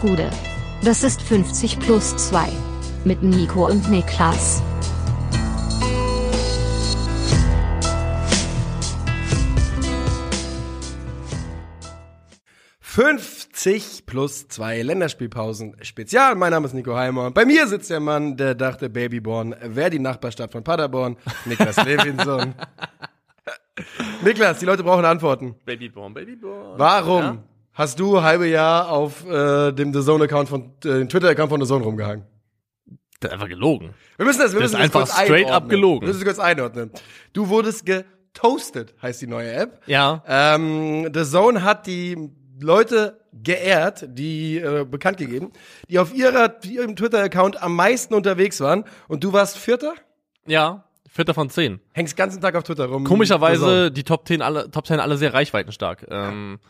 Gude. Das ist 50 plus 2. Mit Nico und Niklas. »50 plus zwei Länderspielpausen Spezial. Mein Name ist Nico Heimer und bei mir sitzt der Mann, der dachte Babyborn wäre die Nachbarstadt von Paderborn, Niklas Levinson. Niklas, die Leute brauchen Antworten. Babyborn, Babyborn. Warum Ja? Hast du halbe Jahr auf äh, dem The Zone-Account von, äh, dem Twitter-Account von The Zone rumgehangen? Das ist einfach gelogen. Wir müssen das, wir Das müssen ist einfach kurz straight einordnen. up gelogen. Wir müssen das kurz einordnen. Du wurdest getoastet, heißt die neue App. Ja. Ähm, The Zone hat die Leute geehrt, die äh, bekannt gegeben, die auf ihrer ihrem Twitter-Account am meisten unterwegs waren. Und du warst Vierter? Ja. Vierter von zehn. Hängst den ganzen Tag auf Twitter rum. Zone. Komischerweise die Top 10 alle, Top 10 alle sehr reichweitenstark. Ähm, Ja,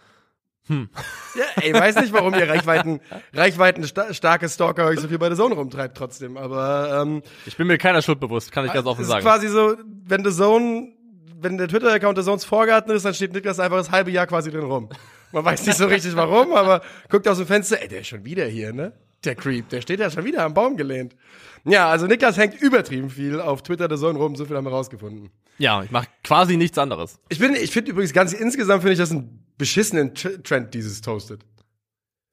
ey, weiß nicht, warum ihr Reichweiten, Reichweiten sta starke Stalker euch so viel bei The Zone rumtreibt trotzdem. Aber ähm, ich bin mir keiner Schuld bewusst, kann ich ganz offen es sagen. ist quasi so, wenn The Zone, wenn der Twitter-Account The Zones Vorgarten ist, dann steht Niklas einfach das halbe Jahr quasi drin rum. Man weiß nicht so richtig warum, aber guckt aus dem Fenster, ey, der ist schon wieder hier, ne? Der Creep, der steht ja schon wieder am Baum gelehnt. Ja, also Niklas hängt übertrieben viel auf Twitter The Zone rum, so viel haben wir rausgefunden. Ja, ich mache quasi nichts anderes. Ich bin, ich finde übrigens ganz insgesamt finde ich das einen beschissenen Tr- Trend, dieses Toasted.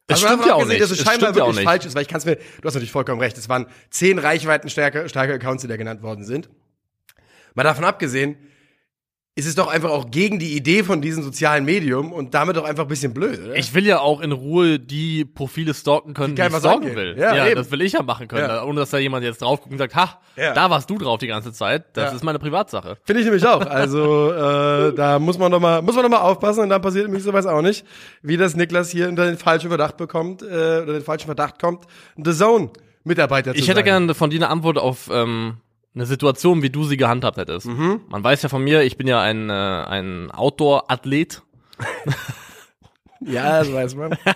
Das Also stimmt ja auch nicht. Dass es Das scheinbar ja wirklich nicht. falsch ist, weil ich kann es mir, du hast natürlich vollkommen recht, es waren zehn Reichweiten starke, starke Accounts, die da genannt worden sind. Mal davon abgesehen, ist es doch einfach auch gegen die Idee von diesem sozialen Medium und damit doch einfach ein bisschen blöd, oder? Ich will ja auch in Ruhe die Profile stalken können, die, keinem ich stalken will. Ja, Ja, das will ich ja machen können, Ja. ohne dass da jemand jetzt drauf guckt und sagt, ha, Ja. da warst du drauf die ganze Zeit. Das ist meine Privatsache. Finde ich nämlich auch. Also äh, da muss man doch mal, muss man doch mal aufpassen und dann passiert nämlich sowas auch nicht, wie das Niklas hier unter den falschen Verdacht bekommt, äh, oder den falschen Verdacht kommt, The Zone Mitarbeiter zu Ich hätte gerne von dir eine Antwort auf ähm, eine Situation, wie du sie gehandhabt hättest. Mhm. Man weiß ja von mir, ich bin ja ein, äh, ein Outdoor-Athlet. Ja, das weiß man.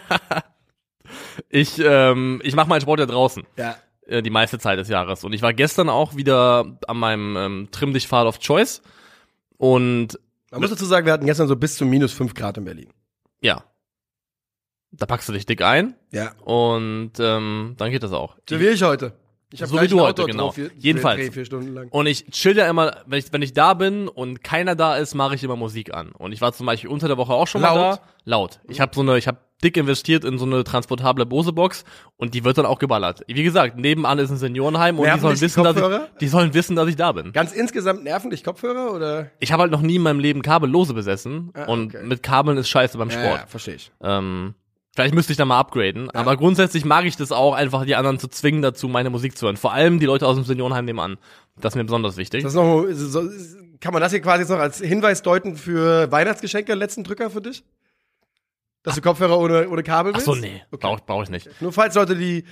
Ich, ähm, ich mache meinen Sport ja draußen. ja. äh, die meiste Zeit des Jahres. Und ich war gestern auch wieder an meinem ähm, Trimm dich Pfad of Choice. Und Man muss dazu sagen, wir hatten gestern so bis zu minus fünf Grad in Berlin. ja, da packst du dich dick ein Ja. und ähm, dann geht das auch. So wie ich heute. Ich So wie du heute, genau. vier, Jedenfalls. Dreh, vier Stunden lang. Und ich chill ja immer, wenn ich, wenn ich da bin und keiner da ist, mache ich immer Musik an. Und ich war zum Beispiel unter der Woche auch schon mal Laut? da. Laut. Ich habe so eine, ich habe dick investiert in so eine transportable Bose-Box und die wird dann auch geballert. Wie gesagt, nebenan ist ein Seniorenheim und die sollen die wissen, dass ich, die sollen wissen, dass ich da bin. Ganz insgesamt nerven dich Kopfhörer oder? Ich habe halt noch nie in meinem Leben Kabellose besessen Ah, und okay. mit Kabeln ist scheiße beim Sport. Ja, verstehe ich. Ähm, vielleicht müsste ich da mal upgraden, aber grundsätzlich mag ich das auch, einfach die anderen zu zwingen dazu, meine Musik zu hören. Vor allem die Leute aus dem Seniorenheim nebenan. Das ist mir besonders wichtig. Das ist noch, so, kann man das hier quasi jetzt noch als Hinweis deuten für Weihnachtsgeschenke, letzten Drücker für dich? Dass du Kopfhörer ohne, ohne Kabel Ach willst? so, nee, brauche brauch ich nicht. Nur falls Leute, die,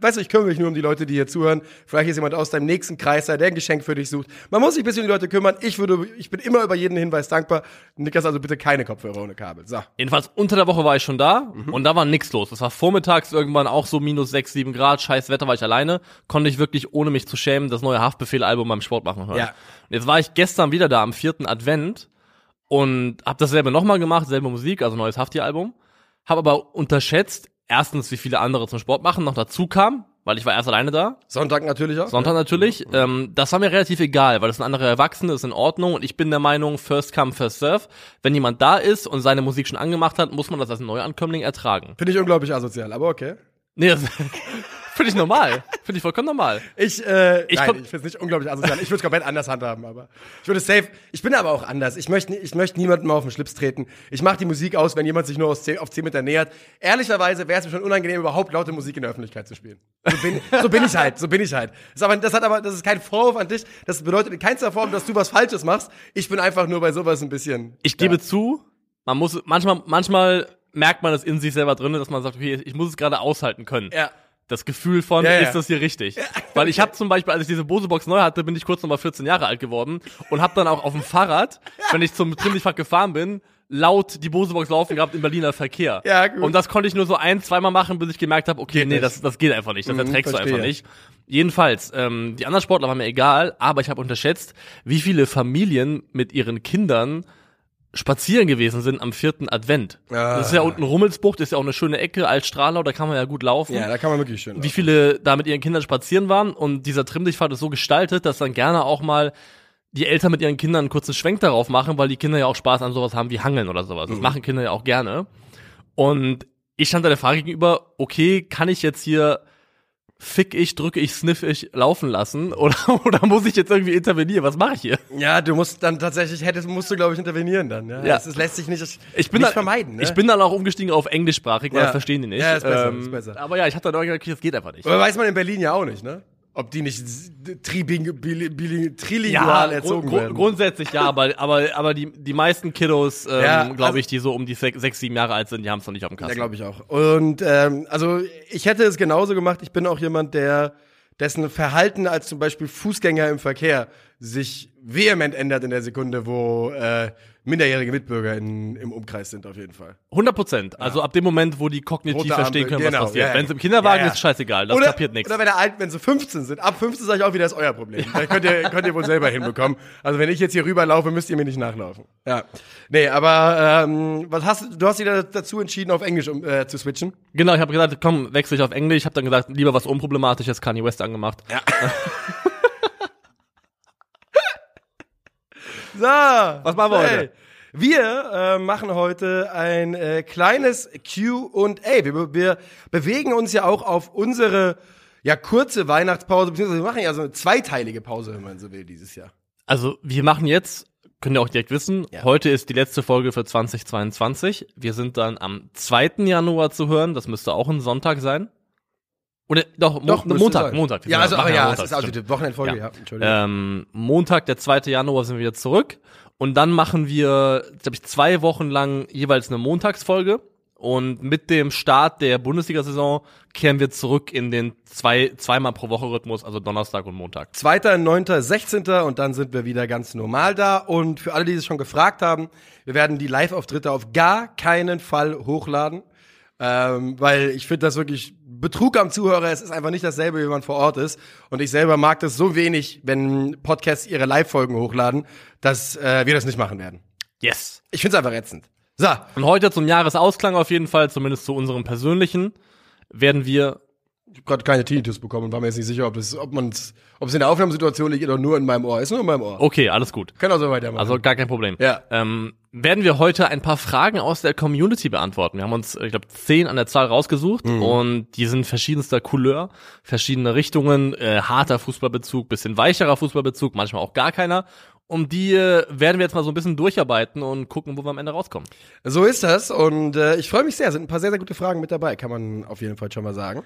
weißt du, ich kümmere mich nur um die Leute, die hier zuhören. Vielleicht ist jemand aus deinem nächsten Kreis, der ein Geschenk für dich sucht. Man muss sich ein bisschen um die Leute kümmern. Ich würde, ich bin immer über jeden Hinweis dankbar. Niklas, also bitte keine Kopfhörer ohne Kabel. So. Jedenfalls unter der Woche war ich schon da Mhm. und da war nix los. Es war vormittags irgendwann auch so minus sechs, sieben Grad, scheiß Wetter, war ich alleine. Konnte ich wirklich, ohne mich zu schämen, das neue Haftbefehl-Album beim Sport machen hören. Ja. Und jetzt war ich gestern wieder da am vierten Advent und hab dasselbe nochmal gemacht, selbe Musik, also neues Hafti-Album. Hab aber unterschätzt, erstens, wie viele andere zum Sport machen noch dazu kam, weil ich war erst alleine da. Sonntag natürlich auch. Sonntag natürlich. Ähm, das war mir relativ egal, weil das sind andere Erwachsene, ist in Ordnung und ich bin der Meinung, first come, first serve. Wenn jemand da ist und seine Musik schon angemacht hat, muss man das als Neuankömmling ertragen. Finde ich unglaublich asozial, aber okay. Nee, das finde ich normal. Finde ich vollkommen normal. Ich, äh, Ich nein, ich finde es nicht unglaublich asozial. Ich würde es komplett anders handhaben, aber ich würde safe. Ich bin aber auch anders. Ich möchte, ich möchte niemandem auf den Schlips treten. Ich mache die Musik aus, wenn jemand sich nur aus 10, auf 10 Meter nähert. Ehrlicherweise wäre es mir schon unangenehm, überhaupt laute Musik in der Öffentlichkeit zu spielen. So bin, so bin ich halt. So bin ich halt. Das, ist aber, das hat aber, das ist kein Vorwurf an dich. Das bedeutet in keinster Form, dass du was Falsches machst. Ich bin einfach nur bei sowas ein bisschen. Ich gebe zu, man muss manchmal, manchmal merkt man es in sich selber drin, dass man sagt, okay, ich muss es gerade aushalten können. Ja. Das Gefühl von, Ja, ja. ist das hier richtig? Weil ich habe zum Beispiel, als ich diese Bose-Box neu hatte, bin ich kurz nochmal 14 Jahre alt geworden und habe dann auch auf dem Fahrrad, wenn ich zum Trimmlichtfach gefahren bin, laut die Bose-Box laufen gehabt im Berliner Verkehr. Ja, gut. Und das konnte ich nur so ein, zweimal machen, bis ich gemerkt habe, okay, Geht nee, nicht. das, das geht einfach nicht, das Mhm, erträgst du verstehe. einfach nicht. Jedenfalls, ähm, die anderen Sportler waren mir egal, aber ich habe unterschätzt, wie viele Familien mit ihren Kindern spazieren gewesen sind am vierten Advent. Ah. Das ist ja unten Rummelsbucht, ist ja auch eine schöne Ecke, Altstrahlau, da kann man ja gut laufen. Ja, da kann man wirklich schön. Wie viele da mit ihren Kindern spazieren waren und dieser Trimmdichtpfad ist so gestaltet, dass dann gerne auch mal die Eltern mit ihren Kindern einen kurzen Schwenk darauf machen, weil die Kinder ja auch Spaß an sowas haben wie Hangeln oder sowas. Das machen Kinder ja auch gerne. Und ich stand da der Frage gegenüber, okay, kann ich jetzt hier fick ich, drücke ich, sniff ich laufen lassen oder, oder muss ich jetzt irgendwie intervenieren? Was mache ich hier? Ja, du musst dann tatsächlich, hättest, musst du, glaube ich, intervenieren dann. Ja, Ja. Das, ist- lässt sich nicht, Ich bin nicht dann, vermeiden. Ne? Ich bin dann auch umgestiegen auf englischsprachig, weil Ja. das verstehen die nicht. Ja, ist besser, Ähm, ist besser. Aber ja, ich hatte dann auch gedacht, das geht einfach nicht. Aber weiß man in Berlin ja auch nicht, ne? Ob die nicht tribing, bili, bili, trilingual erzogen grund, werden. grundsätzlich ja, aber, aber, aber die, die meisten Kiddos, ähm, Ja, glaube also- ich, die so um die sechs, sechs sieben Jahre alt sind, die haben es noch nicht auf dem Ja, Kasten. glaube ich auch. Und ähm, also ich hätte es genauso gemacht. Ich bin auch jemand, der dessen Verhalten als zum Beispiel Fußgänger im Verkehr sich vehement ändert in der Sekunde, wo äh, minderjährige Mitbürger in, im Umkreis sind, auf jeden Fall. 100 Prozent. Also ab dem Moment, wo die kognitiv Rote verstehen Ampel, können, was genau, passiert. ja, Wenn es im Kinderwagen ja, ist, scheißegal, das oder, kapiert nichts. Oder wenn, er alt, wenn sie 15 sind. Ab 15 sage ich auch wieder, ist euer Problem. Da könnt ihr, könnt ihr wohl selber hinbekommen. Also wenn ich jetzt hier rüberlaufe, müsst ihr mir nicht nachlaufen. Ja. Nee, aber ähm, was hast du, hast dich da dazu entschieden, auf Englisch um, äh, zu switchen? Genau, ich habe gesagt, komm, wechsle ich auf Englisch. Ich habe dann gesagt, lieber was unproblematisches, Kanye West angemacht. Ja. so. Was machen wir heute? Wir äh, machen heute ein äh, kleines Q&A. Wir, wir bewegen uns ja auch auf unsere ja kurze Weihnachtspause, beziehungsweise wir machen ja so eine zweiteilige Pause, wenn man so will, dieses Jahr. Also, wir machen jetzt, könnt ihr auch direkt wissen, Ja. heute ist die letzte Folge für 2022. Wir sind dann am 2. Januar zu hören. Das müsste auch ein Sonntag sein. Oder doch, Mo müsste Montag, sein. Montag. Ja, also, aber ja, Montag, es ist also die Wochenendfolge, ja. Ja. Entschuldigung. Ähm, Montag, der 2. Januar sind wir wieder zurück. Und dann machen wir, glaube ich, zwei Wochen lang jeweils eine Montagsfolge. Und mit dem Start der Bundesliga-Saison kehren wir zurück in den zwei, zweimal pro Woche Rhythmus, also Donnerstag und Montag. 2., 16. und dann sind wir wieder ganz normal da. Und für alle, die es schon gefragt haben, wir werden die Live-Auftritte auf gar keinen Fall hochladen. Ähm, weil ich finde das wirklich Betrug am Zuhörer. Es ist einfach nicht dasselbe, wie man vor Ort ist. Und ich selber mag das so wenig, wenn Podcasts ihre Live-Folgen hochladen, dass äh, wir das nicht machen werden. Yes! Ich finde es einfach ätzend. So, Und heute zum Jahresausklang auf jeden Fall, zumindest zu unserem persönlichen, werden wir ich habe gerade keine Tinnitus bekommen und war mir jetzt nicht sicher, ob das, ob man ob es in der Aufnahmesituation liegt oder nur in meinem Ohr. Ist nur in meinem Ohr. Okay, alles gut. Können auch so weitermachen. Also gar kein Problem. Ja. Ähm, werden wir heute ein paar Fragen aus der Community beantworten. Wir haben uns, ich glaube, zehn an der Zahl rausgesucht Mhm. und die sind verschiedenster Couleur, verschiedene Richtungen, äh, harter Fußballbezug, bisschen weicherer Fußballbezug, manchmal auch gar keiner. Um die äh, werden wir jetzt mal so ein bisschen durcharbeiten und gucken, wo wir am Ende rauskommen. So ist das und äh, ich freue mich sehr. Sind ein paar sehr, sehr gute Fragen mit dabei, kann man auf jeden Fall schon mal sagen.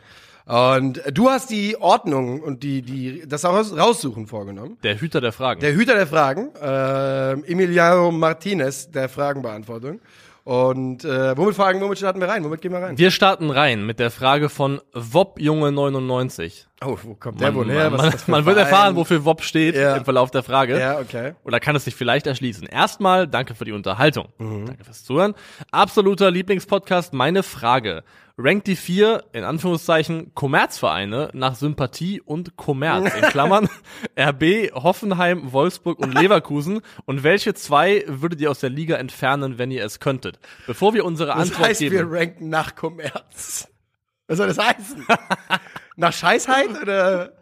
Und du hast die Ordnung und die, die, das Raus Raussuchen vorgenommen. Der Hüter der Fragen. Der Hüter der Fragen, äh, Emiliano Martinez der Fragenbeantwortung. Und äh, womit fragen, womit starten wir rein? Womit gehen wir rein? wir starten rein mit der Frage von Wop Junge 99. Oh, wo kommt der Man, wohl her? man, man wird erfahren, wofür Wop steht Ja. im Verlauf der Frage. Ja, okay. Oder kann es sich vielleicht erschließen? Erstmal, danke für die Unterhaltung. Mhm. Danke fürs Zuhören. Absoluter Lieblingspodcast. Meine Frage. Rankt die vier, in Anführungszeichen, Kommerzvereine nach Sympathie und Kommerz, in Klammern, RB, Hoffenheim, Wolfsburg und Leverkusen. Und welche zwei würdet ihr aus der Liga entfernen, wenn ihr es könntet? Bevor wir unsere Das Antwort heißt, wir geben. ranken nach Kommerz. Was soll das heißen? nach Scheißheit oder?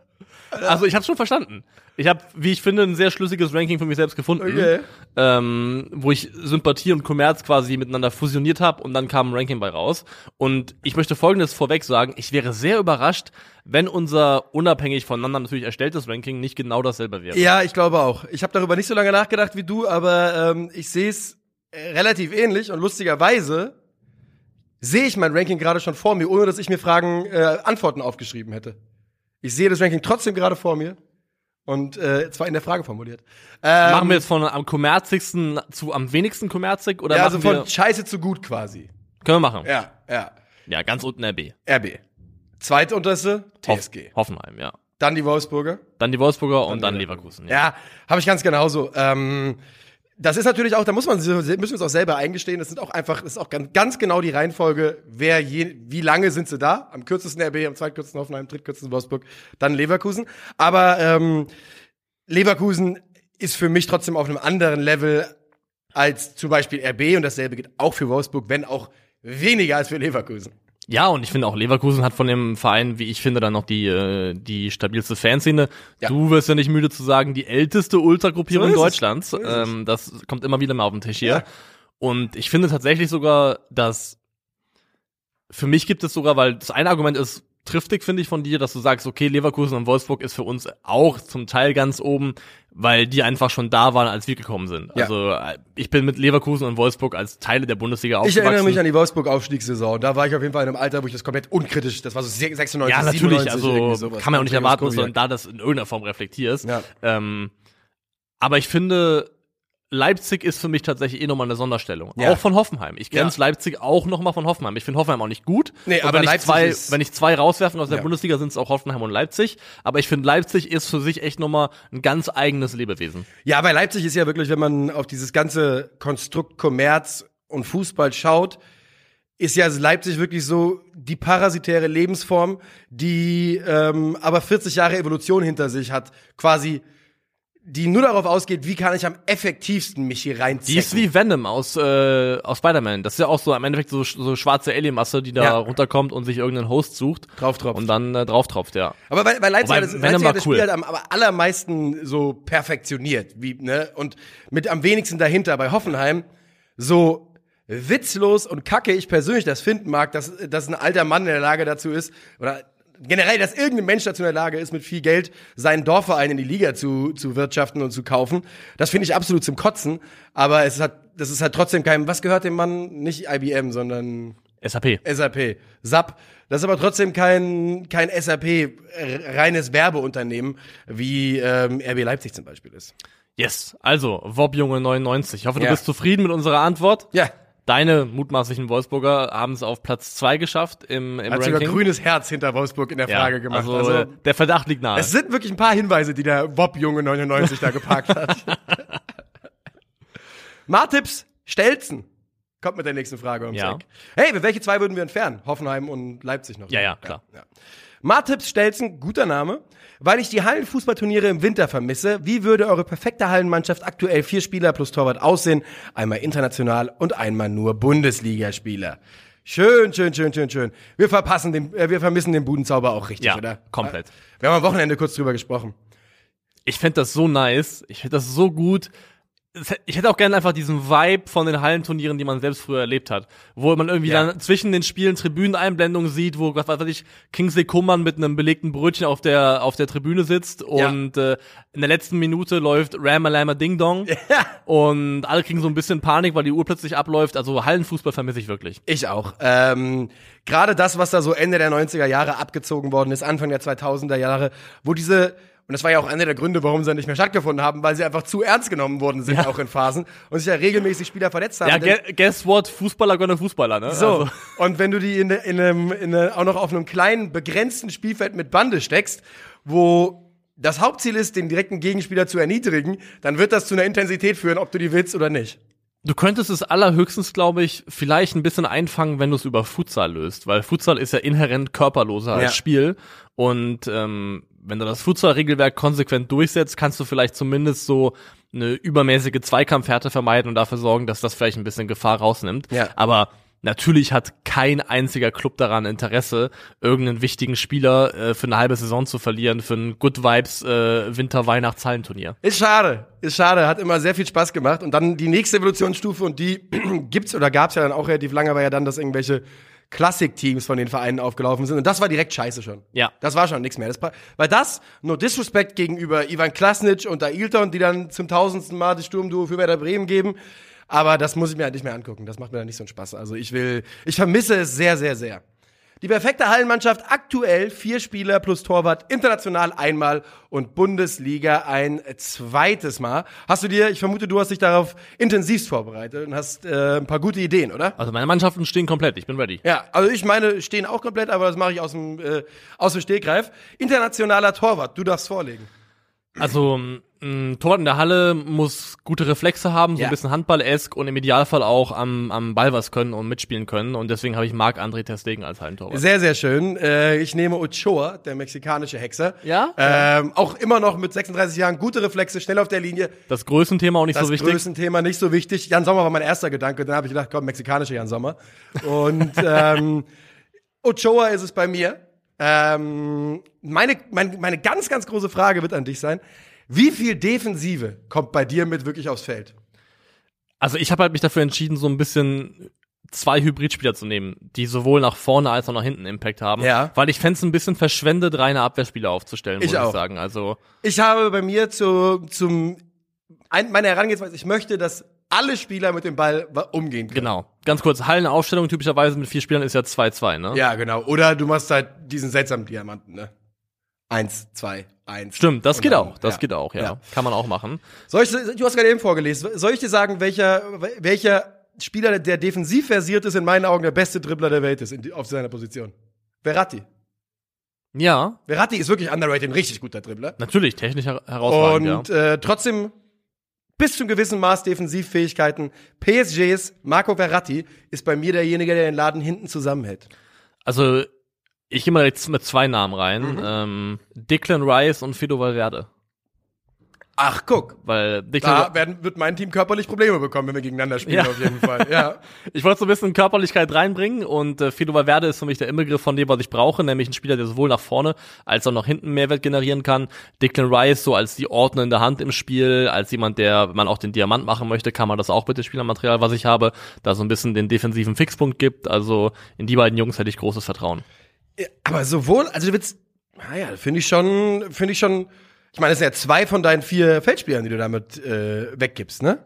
Also ich habe schon verstanden. Ich habe, wie ich finde, ein sehr schlüssiges Ranking für mich selbst gefunden, Okay. ähm, wo ich Sympathie und Kommerz quasi miteinander fusioniert habe und dann kam ein Ranking bei raus. Und ich möchte Folgendes vorweg sagen: Ich wäre sehr überrascht, wenn unser unabhängig voneinander natürlich erstelltes Ranking nicht genau dasselbe wäre. Ja, ich glaube auch. Ich habe darüber nicht so lange nachgedacht wie du, aber ähm, ich sehe es äh, relativ ähnlich und lustigerweise sehe ich mein Ranking gerade schon vor mir, ohne dass ich mir Fragen, äh, Antworten aufgeschrieben hätte. Ich sehe das Ranking trotzdem gerade vor mir und äh, zwar in der Frage formuliert. Ähm, Machen wir jetzt von am kommerzigsten zu am wenigsten kommerzig oder ja, also von? Scheiße zu gut quasi. Können wir machen. Ja, ja. Ja, ganz unten RB. RB. Zweitunterste Hoff- TSG. Hoffenheim, ja. Dann die Wolfsburger. Dann die Wolfsburger und dann Leverkusen. Ja. Ja, habe ich ganz genauso. Ähm, das ist natürlich auch, da muss man müssen wir uns auch selber eingestehen. Das sind auch einfach, das ist auch ganz, ganz genau die Reihenfolge, wer je, wie lange sind sie da? Am kürzesten RB, am zweitkürzesten Hoffenheim, am drittkürzesten Wolfsburg, dann Leverkusen. Aber ähm, Leverkusen ist für mich trotzdem auf einem anderen Level als zum Beispiel RB und dasselbe gilt auch für Wolfsburg, wenn auch weniger als für Leverkusen. Ja, und ich finde auch Leverkusen hat von dem Verein, wie ich finde, dann noch die, äh, die stabilste Fanszene. Ja. Du wirst ja nicht müde zu sagen, die älteste Ultragruppierung So. Deutschlands. So ähm, das kommt immer wieder mal auf den Tisch hier. Ja. Und ich finde tatsächlich sogar, dass für mich gibt es sogar, weil das eine Argument ist triftig, finde ich, von dir, dass du sagst, okay, Leverkusen und Wolfsburg ist für uns auch zum Teil ganz oben, weil die einfach schon da waren, als wir gekommen sind. Ja. Also äh, ich bin mit Leverkusen und Wolfsburg als Teile der Bundesliga Ich aufgewachsen. erinnere mich an die Wolfsburg-Aufstiegssaison. Da war ich auf jeden Fall in einem Alter, wo ich das komplett unkritisch, das war so 96, Ja, natürlich, 97, irgendwie also kann man auch nicht erwarten, dass du Koviak. da das in irgendeiner Form reflektierst. Ja. Ähm, aber ich finde, Leipzig ist für mich tatsächlich eh nochmal eine Sonderstellung. Ja. Auch von Hoffenheim. Ich grenze Ja. Leipzig auch nochmal von Hoffenheim. Ich finde Hoffenheim auch nicht gut. Nee, aber wenn ich zwei, wenn ich zwei rauswerfen aus der Ja. Bundesliga, sind es auch Hoffenheim und Leipzig. Aber ich finde, Leipzig ist für sich echt nochmal ein ganz eigenes Lebewesen. Ja, bei Leipzig ist ja wirklich, wenn man auf dieses ganze Konstrukt Kommerz und Fußball schaut, ist ja Leipzig wirklich so die parasitäre Lebensform, die ähm, aber 40 Jahre Evolution hinter sich hat. Quasi, die nur darauf ausgeht, wie kann ich am effektivsten mich hier reinziehen. Die ist wie Venom aus, äh, aus Spider-Man. Das ist ja auch so im Endeffekt so, so schwarze Alienmasse, die da Ja. runterkommt und sich irgendeinen Host sucht. Drauf-tropft. Und dann äh, drauf tropft, ja. Aber weil, weil Leipzig, das, Venom Leipzig war hat das cool. Spiel halt am aber allermeisten so perfektioniert, wie, ne, und mit am wenigsten dahinter. Bei Hoffenheim so witzlos und kacke ich persönlich das finden mag, dass, dass ein alter Mann in der Lage dazu ist, oder generell, dass irgendein Mensch dazu in der Lage ist, mit viel Geld seinen Dorfverein in die Liga zu, zu wirtschaften und zu kaufen. Das finde ich absolut zum Kotzen. Aber es hat, das ist halt trotzdem kein, was gehört dem Mann? Nicht IBM, sondern SAP. SAP, SAP. Das ist aber trotzdem kein, kein SAP äh, reines Werbeunternehmen, wie ähm, RB Leipzig zum Beispiel ist. Yes. Also, Wob Junge 99. Ich hoffe, du Ja. bist zufrieden mit unserer Antwort. Ja, Deine mutmaßlichen Wolfsburger haben es auf Platz zwei geschafft im, im hat sogar Ranking. grünes Herz hinter Wolfsburg in der ja, Frage gemacht. Also, Also, der Verdacht liegt nahe. es sind wirklich ein paar Hinweise, die der Bob-Junge 99 da geparkt hat. Martips Stelzen kommt mit der nächsten Frage ums Ja. Eck. Hey, welche zwei würden wir entfernen? Hoffenheim und Leipzig noch. Ja, ja, klar. Ja. Martips Stelzen, guter Name. Weil ich die Hallenfußballturniere im Winter vermisse, wie würde eure perfekte Hallenmannschaft aktuell vier Spieler plus Torwart aussehen? Einmal international und einmal nur Bundesligaspieler. Schön, schön, schön, schön, schön. Wir verpassen den, äh, wir vermissen den Budenzauber auch richtig, Ja, oder? komplett. Wir haben am Wochenende kurz drüber gesprochen. ich fände das so nice. Ich finde das so gut. Ich hätte auch gerne einfach diesen Vibe von den Hallenturnieren, die man selbst früher erlebt hat. Wo man irgendwie Ja. dann zwischen den Spielen Tribüneneinblendungen sieht, wo, was weiß ich, Kingsley Coman mit einem belegten Brötchen auf der, auf der Tribüne sitzt und äh, in der letzten Minute läuft Ramalama Ding Dong und alle kriegen so ein bisschen Panik, weil die Uhr plötzlich abläuft. Also Hallenfußball vermisse ich wirklich. Ich auch. Ähm, Gerade das, was da so Ende der 90er Jahre abgezogen worden ist, Anfang der 2000er Jahre, wo diese, und das war ja auch einer der Gründe, warum sie nicht mehr stattgefunden haben, weil sie einfach zu ernst genommen worden sind, Ja. auch in Phasen, und sich ja regelmäßig Spieler verletzt haben. Ja, guess what? Fußballer gönnen Fußballer, ne? so, Also, und wenn du die in, in einem, in eine, auch noch auf einem kleinen, begrenzten Spielfeld mit Bande steckst, wo das Hauptziel ist, den direkten Gegenspieler zu erniedrigen, dann wird das zu einer Intensität führen, ob du die willst oder nicht. Du könntest es allerhöchstens, glaube ich, vielleicht ein bisschen einfangen, wenn du es über Futsal löst, weil Futsal ist ja inhärent körperloser Ja. als Spiel und ähm, wenn du das Futsal-Regelwerk konsequent durchsetzt, kannst du vielleicht zumindest so eine übermäßige Zweikampfhärte vermeiden und dafür sorgen, dass das vielleicht ein bisschen Gefahr rausnimmt. Ja. Aber natürlich hat kein einziger Club daran Interesse, irgendeinen wichtigen Spieler äh, für eine halbe Saison zu verlieren, für ein Good Vibes äh, Winter-Weihnachts-Hallenturnier. Ist schade, ist schade, hat immer sehr viel Spaß gemacht. Und dann die nächste Evolutionsstufe, und die gibt's oder gab's ja dann auch relativ lange, war ja dann, dass irgendwelche Klassikteams von den Vereinen aufgelaufen sind. Und das war direkt scheiße schon. Ja. Das war schon nichts mehr. Das, weil das, nur Disrespect gegenüber Ivan Klasnic und Ailton, die dann zum tausendsten Mal das Sturmduo für Werder Bremen geben. Aber das muss ich mir halt nicht mehr angucken. Das macht mir dann nicht so einen Spaß. Also ich will, ich vermisse es sehr, sehr, sehr. Die perfekte Hallenmannschaft aktuell vier Spieler plus Torwart, international einmal und Bundesliga ein zweites Mal. Hast du dir, ich vermute, du hast dich darauf intensivst vorbereitet und hast äh, ein paar gute Ideen, oder? Also meine Mannschaften stehen komplett, ich bin ready. Ja, also ich meine, stehen auch komplett, aber das mache ich aus dem, äh, aus dem Stegreif. Internationaler Torwart, du darfst vorlegen. Also ein Tor in der Halle muss gute Reflexe haben, so Ja. ein bisschen Handball-esk und im Idealfall auch am, am Ball was können und mitspielen können. Und deswegen habe ich Marc-André Ter Stegen als Hallentorwart. Sehr, sehr schön. Äh, ich nehme Ochoa, der mexikanische Hexer. Ja? Ähm, auch immer noch mit 36 Jahren gute Reflexe, schnell auf der Linie. Das Größenthema auch nicht Das so wichtig. Größenthema nicht so wichtig. Jan Sommer war mein erster Gedanke. Dann habe ich gedacht, komm, mexikanischer Jan Sommer. Und ähm, Ochoa ist es bei mir. Ähm, meine, meine, meine ganz, ganz große Frage wird an dich sein. Wie viel Defensive kommt bei dir mit wirklich aufs Feld? Also ich habe halt mich dafür entschieden, so ein bisschen zwei Hybridspieler zu nehmen, die sowohl nach vorne als auch nach hinten Impact haben. Ja. Weil ich fände es ein bisschen verschwendet, reine Abwehrspieler aufzustellen, Ich muss auch. ich sagen. Also Ich habe bei mir zu, zum, ein, meine Herangehensweise, ich möchte, dass alle Spieler mit dem Ball umgehen können. genau. Ganz kurz, Hallenaufstellung typischerweise mit vier Spielern ist ja 2-2, ne? Ja, genau. Oder du machst halt diesen seltsamen Diamanten, ne? Eins, zwei, eins. Stimmt, das geht dann- auch. Das ja. geht auch, ja. Ja. Kann man auch machen. Soll ich, du hast gerade eben vorgelesen. Soll ich dir sagen, welcher, welcher Spieler, der defensiv versiert ist, in meinen Augen der beste Dribbler der Welt ist in, auf seiner Position? Verratti. Ja, Verratti ist wirklich underrated, ein richtig guter Dribbler. natürlich, technisch her herausragend, Und ja. äh, trotzdem bis zum gewissen Maß Defensivfähigkeiten. PSGs Marco Verratti ist bei mir derjenige, der den Laden hinten zusammenhält. Also, ich gehe mal jetzt mit zwei Namen rein. Mhm. Ähm, Declan Rice und Fido Valverde. Ach, guck. Weil Declan, Da werden, wird mein Team körperlich Probleme bekommen, wenn wir gegeneinander spielen, Ja. auf jeden Fall. Ja. ich wollte so ein bisschen Körperlichkeit reinbringen und äh, Fido Valverde ist für mich der Inbegriff von dem, was ich brauche, nämlich ein Spieler, der sowohl nach vorne als auch nach hinten Mehrwert generieren kann. Declan Rice so als die ordnende Hand im Spiel, als jemand, der, wenn man auch den Diamant machen möchte, kann man das auch mit dem Spielermaterial, was ich habe, da so ein bisschen den defensiven Fixpunkt gibt. Also in die beiden Jungs hätte ich großes Vertrauen. Ja, Aber sowohl, also du willst, naja, finde ich schon, finde ich schon, ich meine, das sind ja zwei von deinen vier Feldspielern, die du damit äh, weggibst, ne?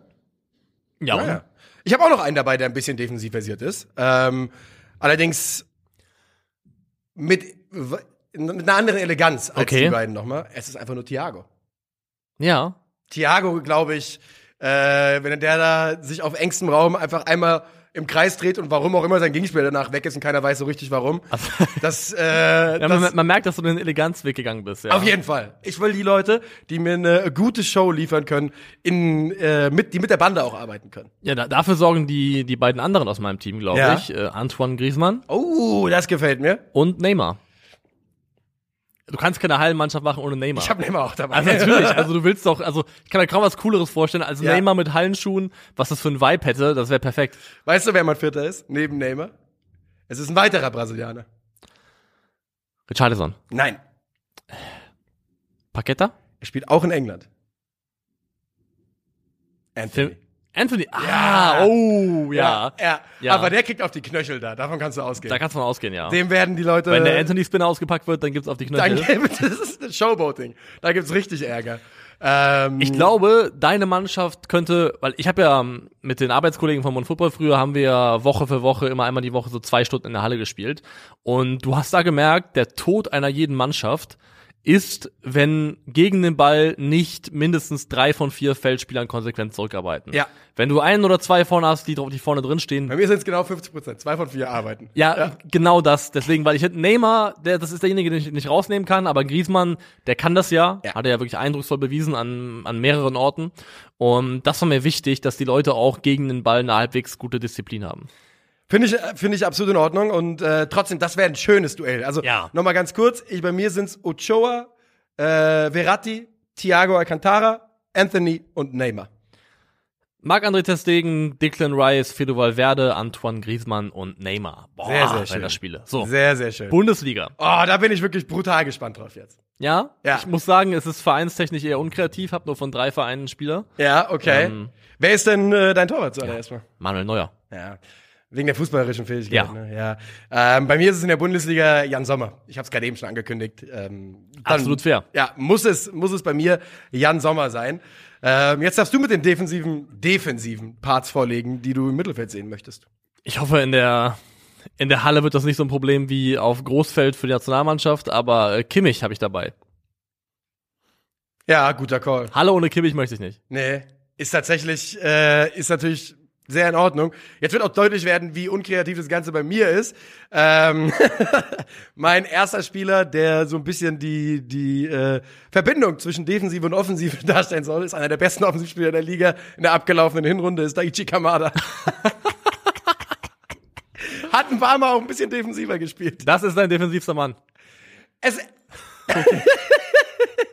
Ja, Naja. Ich habe auch noch einen dabei, der ein bisschen defensiv versiert ist. Ähm, allerdings mit, mit einer anderen Eleganz als Okay. die beiden nochmal. Es ist einfach nur Thiago. ja. Thiago, glaube ich, äh, wenn der da sich auf engstem Raum einfach einmal im Kreis dreht und warum auch immer sein Gegenspieler danach weg ist und keiner weiß so richtig warum. Das, äh, Ja, das man, man merkt, dass du den Eleganzweg gegangen bist. Ja. auf jeden Fall. Ich will die Leute, die mir eine gute Show liefern können, in, äh, mit, die mit der Bande auch arbeiten können. Ja, da, dafür sorgen die, die beiden anderen aus meinem Team, glaube Ja. ich. Äh, Antoine Griezmann Oh, das gefällt mir. und Neymar. Du kannst keine Hallenmannschaft machen ohne Neymar. Ich habe Neymar auch dabei. also natürlich, also du willst doch, also ich kann mir kaum was Cooleres vorstellen als Ja. Neymar mit Hallenschuhen, was das für ein Vibe hätte, das wäre perfekt. Weißt du, wer mein Vierter ist? Neben Neymar? Es ist ein weiterer Brasilianer. Richarlison. Nein, Paqueta? er spielt auch in England. Anthony. Film- Anthony. Ah, Ja. oh, ja. ja. Ja. Aber der kriegt auf die Knöchel da. Davon kannst du ausgehen. Da kannst du von ausgehen, ja. Dem werden die Leute. Wenn der Anthony-Spinner ausgepackt wird, dann gibt's auf die dann Knöchel. gibt das ist ein Showboating. Da gibt's richtig Ärger. Ähm, Ich glaube, deine Mannschaft könnte, weil ich habe ja ähm, mit den Arbeitskollegen von Mon Football früher haben wir ja Woche für Woche immer einmal die Woche so zwei Stunden in der Halle gespielt und du hast da gemerkt, der Tod einer jeden Mannschaft ist, wenn gegen den Ball nicht mindestens drei von vier Feldspielern konsequent zurückarbeiten. Ja. Wenn du ein oder zwei vorne hast, die, die vorne drin stehen, Bei mir sind es genau 50 Prozent. Zwei von vier arbeiten. ja, genau das. Deswegen, weil ich hätte Neymar, der, das ist derjenige, den ich nicht rausnehmen kann, aber Griezmann, der kann das ja, Ja. hat er ja wirklich eindrucksvoll bewiesen an, an mehreren Orten. Und das war mir wichtig, dass die Leute auch gegen den Ball eine halbwegs gute Disziplin haben. Finde ich, finde ich absolut in Ordnung. Und äh, trotzdem, das wäre ein schönes Duell. Also Ja. nochmal ganz kurz. Ich, bei mir sind's Ochoa, äh, Verratti, Thiago Alcantara, Anthony und Neymar. Marc-André Ter Stegen, Declan Rice, Fido Valverde, Antoine Griezmann und Neymar. Boah, Sehr, sehr schön. das Spiele. So, Sehr, sehr schön. Bundesliga. Oh, da bin ich wirklich brutal gespannt drauf jetzt. Ja? Ja. Ich muss sagen, es ist vereinstechnisch eher unkreativ, hab nur von drei Vereinen Spieler. Ja, okay. Ähm. Wer ist denn äh, dein Torwart zuallererst mal? Manuel Neuer. Ja. Wegen der fußballerischen Fähigkeit. Ja. Ne? ja. Ähm, bei mir ist es in der Bundesliga Jan Sommer. Ich habe es gerade eben schon angekündigt. Ähm, dann- Absolut fair. Ja, muss es, muss es bei mir Jan Sommer sein. Ähm, jetzt darfst du mit den defensiven, defensiven Parts vorlegen, die du im Mittelfeld sehen möchtest. Ich hoffe, in der, in der Halle wird das nicht so ein Problem wie auf Großfeld für die Nationalmannschaft, aber äh, Kimmich habe ich dabei. Ja, guter Call. Halle ohne Kimmich möchte ich nicht. Nee, ist tatsächlich, äh, ist natürlich sehr in Ordnung. Jetzt wird auch deutlich werden, wie unkreativ das Ganze bei mir ist. Ähm, mein erster Spieler, der so ein bisschen die, die äh, Verbindung zwischen Defensive und Offensive darstellen soll, ist einer der besten Offensivspieler der Liga in der abgelaufenen Hinrunde, ist Daichi Kamada. Hat ein paar Mal auch ein bisschen defensiver gespielt. Das ist dein defensivster Mann. Es,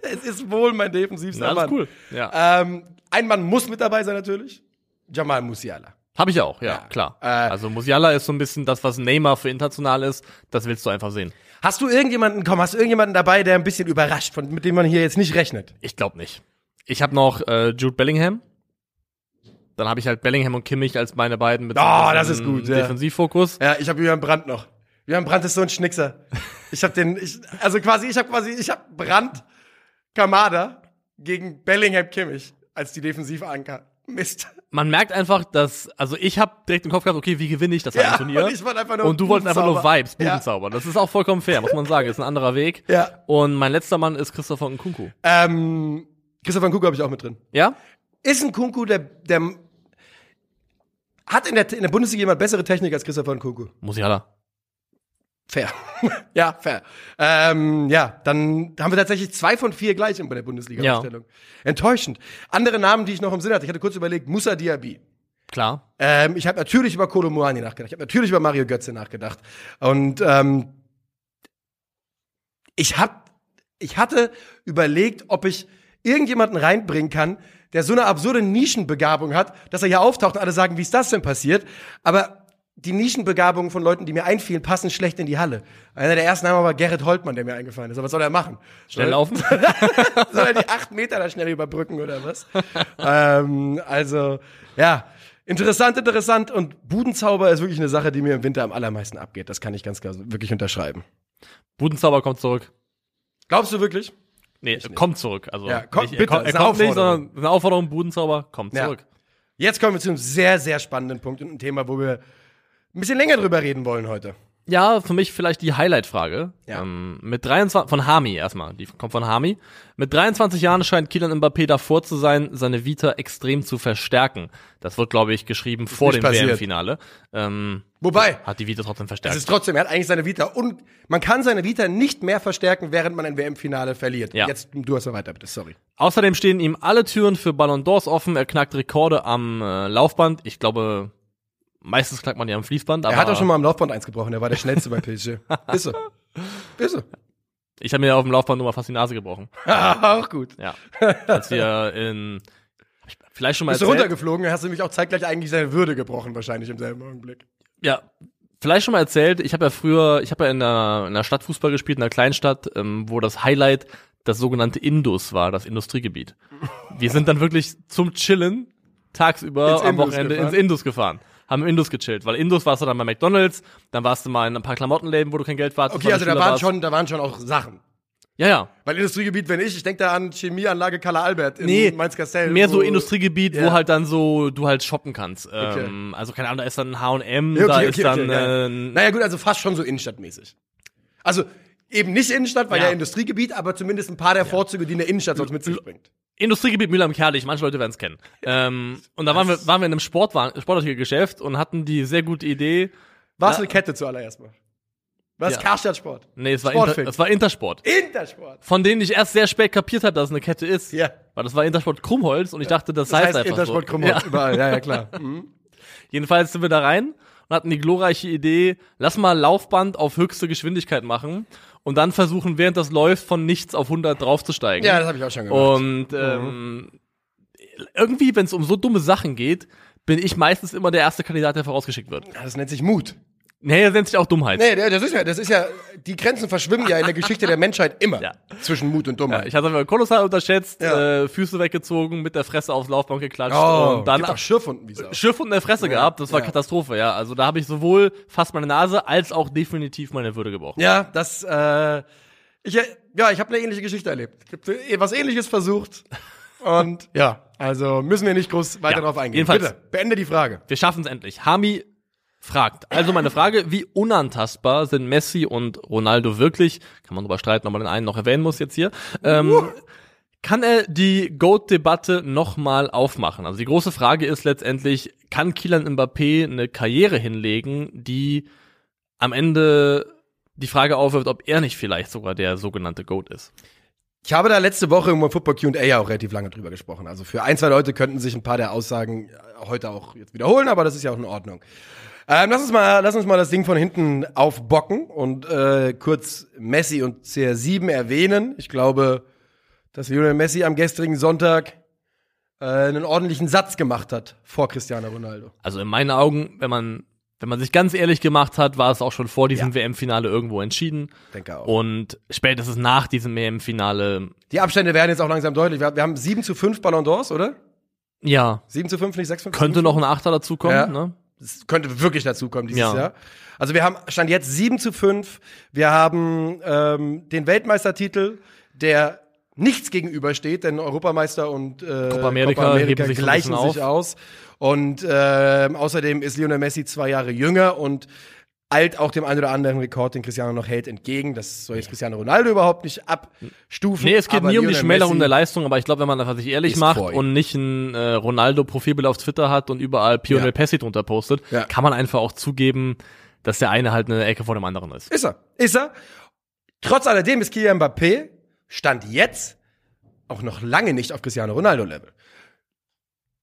es ist wohl mein defensivster Na, Mann. cool. Ja. Ähm, ein Mann muss mit dabei sein natürlich. Jamal Musiala. Habe ich auch, ja, Ja. klar. Äh, also Musiala ist so ein bisschen das, was Neymar für international ist. Das willst du einfach sehen. Hast du irgendjemanden, komm, hast du irgendjemanden dabei, der ein bisschen überrascht, von, mit dem man hier jetzt nicht rechnet? Ich glaube nicht. Ich habe noch äh, Jude Bellingham. Dann habe ich halt Bellingham und Kimmich als meine beiden mit so Oh, ein das bisschen ist gut, ja. Defensivfokus. Ja, ich habe Julian Brandt noch. Julian Brandt ist so ein Schnickser. Ich habe den, ich, also quasi, ich habe quasi, ich habe Brandt, Kamada gegen Bellingham Kimmich als die Defensivanker. Mist. Man merkt einfach, dass, also ich habe direkt im Kopf gehabt, okay, wie gewinne ich das Ja, eine Turnier? und ich einfach nur Und du wolltest einfach nur. Vibes, Ja. Budenzauber. Das ist auch vollkommen fair, muss man sagen. Ist ein anderer Weg. Ja. Und mein letzter Mann ist Christopher Nkunku. Ähm, Christopher Nkunku habe ich auch mit drin. Ja? Ist ein Kunku, der, der hat in der, in der Bundesliga jemand bessere Technik als Christopher Nkunku? Musiala. Fair. ja, fair. Ähm, ja, dann haben wir tatsächlich zwei von vier gleich bei der Bundesliga-Aufstellung. Enttäuschend. Andere Namen, die ich noch im Sinn hatte, ich hatte kurz überlegt, Musa Diaby. Klar. Ähm, ich habe natürlich über Kolo Muani nachgedacht. Ich habe natürlich über Mario Götze nachgedacht. Und ähm, ich hab, ich hatte überlegt, ob ich irgendjemanden reinbringen kann, der so eine absurde Nischenbegabung hat, dass er hier auftaucht und alle sagen, wie ist das denn passiert? Aber die Nischenbegabungen von Leuten, die mir einfielen, passen schlecht in die Halle. Einer der ersten Namen war Gerrit Holtmann, der mir eingefallen ist. Aber was soll er machen? Schnell laufen. soll er die acht Meter da schnell überbrücken oder was? ähm, also, ja. Interessant, interessant. Und Budenzauber ist wirklich eine Sache, die mir im Winter am allermeisten abgeht. Das kann ich ganz klar wirklich unterschreiben. Budenzauber kommt zurück. Glaubst du wirklich? Nee, kommt zurück. Also Ja, kommt- nicht, bitte, er, kommt, er kommt nicht, sondern eine Aufforderung, Budenzauber, kommt Ja. zurück. Jetzt kommen wir zu einem sehr, sehr spannenden Punkt und ein Thema, wo wir ein bisschen länger drüber reden wollen heute. Ja, für mich vielleicht die Highlight-Frage. Ja. Ähm, mit 23, von Hami erstmal, die kommt von Hami. Mit 23 Jahren scheint Kylian Mbappé davor zu sein, seine Vita extrem zu verstärken. Das wird, glaube ich, geschrieben vor nicht dem. WM-Finale. Ähm, Wobei, hat die Vita trotzdem es verstärkt. ist trotzdem, er hat eigentlich seine Vita und man kann seine Vita nicht mehr verstärken, während man ein WM-Finale verliert. Ja. Jetzt, du hast mal weiter, bitte, sorry. Außerdem stehen ihm alle Türen für Ballon d'Ors offen. Er knackt Rekorde am äh, Laufband. Ich glaube, meistens knackt man ja am Fließband. Aber Er hat auch schon mal am Laufband eins gebrochen, er war der schnellste bei PSG. Ist so. Ist so. Ich habe mir auf dem Laufband nur mal fast die Nase gebrochen. auch gut. Ja. Als wir in vielleicht schon mal Bist du runtergeflogen, hast du nämlich auch zeitgleich eigentlich seine Würde gebrochen, wahrscheinlich im selben Augenblick. Ja, vielleicht schon mal erzählt, ich habe ja früher, ich habe ja in einer, in einer Stadt Fußball gespielt, in einer Kleinstadt, ähm, wo das Highlight das sogenannte Indus war, das Industriegebiet. Wir sind dann wirklich zum Chillen tagsüber Ins am Wochenende gefahren? ins Indus gefahren. Haben im Indus gechillt, weil Indus warst du dann bei McDonalds, dann warst du mal in ein paar Klamottenläden, wo du kein Geld warst. Okay, also da waren schon, da waren schon auch Sachen. Ja, ja. Weil Industriegebiet, wenn ich, ich denke da an Chemieanlage Kalle Albert in Nee, Mainz-Kastell. Mehr so Industriegebiet, Ja. wo halt dann so du halt shoppen kannst. Ähm, also keine Ahnung, da ist dann ein H&M, Ja, da okay, ist okay, dann okay, äh, Naja gut, also fast schon so innenstadtmäßig. Also eben nicht Innenstadt, weil ja, Ja. Industriegebiet, aber zumindest ein paar der Vorzüge, die eine Innenstadt sonst mit sich bringt. Industriegebiet Müller am Kerlich, manche Leute werden es kennen. Ähm, und da waren wir, waren wir in einem Sportwagen, Sportartikelgeschäft und hatten die sehr gute Idee. Was Ja. eine Kette zuallererst mal. Was? Ja. Karstadt Sport. Nee, es war, Inter, es war Intersport. Intersport. Von denen ich erst sehr spät kapiert habe, dass es eine Kette ist. Ja. Weil das war Intersport Krummholz und ich dachte, das, Das heißt, heißt einfach Intersport so. Krummholz Ja. überall. Ja, ja, klar. Mhm. Jedenfalls sind wir da rein und hatten die glorreiche Idee, lass mal Laufband auf höchste Geschwindigkeit machen und dann versuchen, während das läuft, von nichts auf 100 draufzusteigen. Ja, das habe ich auch schon gemacht. Und ähm, irgendwie, wenn es um so dumme Sachen geht, bin ich meistens immer der erste Kandidat, der vorausgeschickt wird. Ja, das nennt sich Mut. Nee, das nennt sich auch Dummheit. Nee, das ist ja, das ist ja, die Grenzen verschwimmen ja in der Geschichte der Menschheit immer Ja. zwischen Mut und Ja, Dummheit. ich hatte aber kolossal unterschätzt, Ja. äh, Füße weggezogen, mit der Fresse aufs Laufband geklatscht oh, und dann auch Schürfhunden, wie Sau. Schiff und in der Fresse gehabt. Das war ja. Katastrophe, ja. Also da habe ich sowohl fast meine Nase als auch definitiv meine Würde gebrochen. Ja, das, äh, ich, äh, ja, ich habe eine ähnliche Geschichte erlebt. Ich habe was ähnliches versucht. Und ja, also müssen wir nicht groß weiter Ja, drauf eingehen. jedenfalls. Bitte, beende die Frage. Wir schaffen es endlich. Hami fragt. Also meine Frage, wie unantastbar sind Messi und Ronaldo wirklich? Kann man drüber streiten, ob man den einen noch erwähnen muss jetzt hier. Ähm, Kann er die GOAT-Debatte nochmal aufmachen? Also die große Frage ist letztendlich, kann Kylian Mbappé eine Karriere hinlegen, die am Ende die Frage aufwirft, ob er nicht vielleicht sogar der sogenannte GOAT ist? Ich habe da letzte Woche im Football Q&A ja auch relativ lange drüber gesprochen. Also für ein, zwei Leute könnten sich ein paar der Aussagen heute auch jetzt wiederholen, aber das ist ja auch in Ordnung. Ähm, lass uns mal, lass uns mal das Ding von hinten aufbocken und äh, kurz Messi und CR7 erwähnen. Ich glaube, dass Lionel Messi am gestrigen Sonntag äh, einen ordentlichen Satz gemacht hat vor Cristiano Ronaldo. Also in meinen Augen, wenn man wenn man sich ganz ehrlich gemacht hat, war es auch schon vor diesem ja. WM-Finale irgendwo entschieden. Denke auch. Und spätestens nach diesem WM-Finale. Die Abstände werden jetzt auch langsam deutlich. Wir, wir haben 7 zu 5 Ballon d'Ors, oder? Ja. 7 zu 5, nicht 6 zu 5? Könnte noch ein Achter dazukommen, ja. ne? Das könnte wirklich dazukommen dieses ja. Jahr. Also wir haben, stand jetzt 7 zu 5. Wir haben ähm, den Weltmeistertitel, der nichts gegenübersteht, denn Europameister und äh, Copa America, Copa America sich gleichen sich aus. Und äh, außerdem ist Lionel Messi zwei Jahre jünger und eilt auch dem einen oder anderen Rekord, den Cristiano noch hält, entgegen. Das soll jetzt Cristiano Ronaldo überhaupt nicht abstufen. Nee, es geht nie um die Schmälerung der Leistung, aber ich glaube, wenn man einfach sich ehrlich macht und nicht ein äh, Ronaldo-Profilbild auf Twitter hat und überall Pionel ja. Pessi drunter postet, ja. kann man einfach auch zugeben, dass der eine halt eine Ecke vor dem anderen ist. Ist er. Ist er. Trotz alledem ist Kylian Mbappé Stand jetzt auch noch lange nicht auf Cristiano Ronaldo-Level.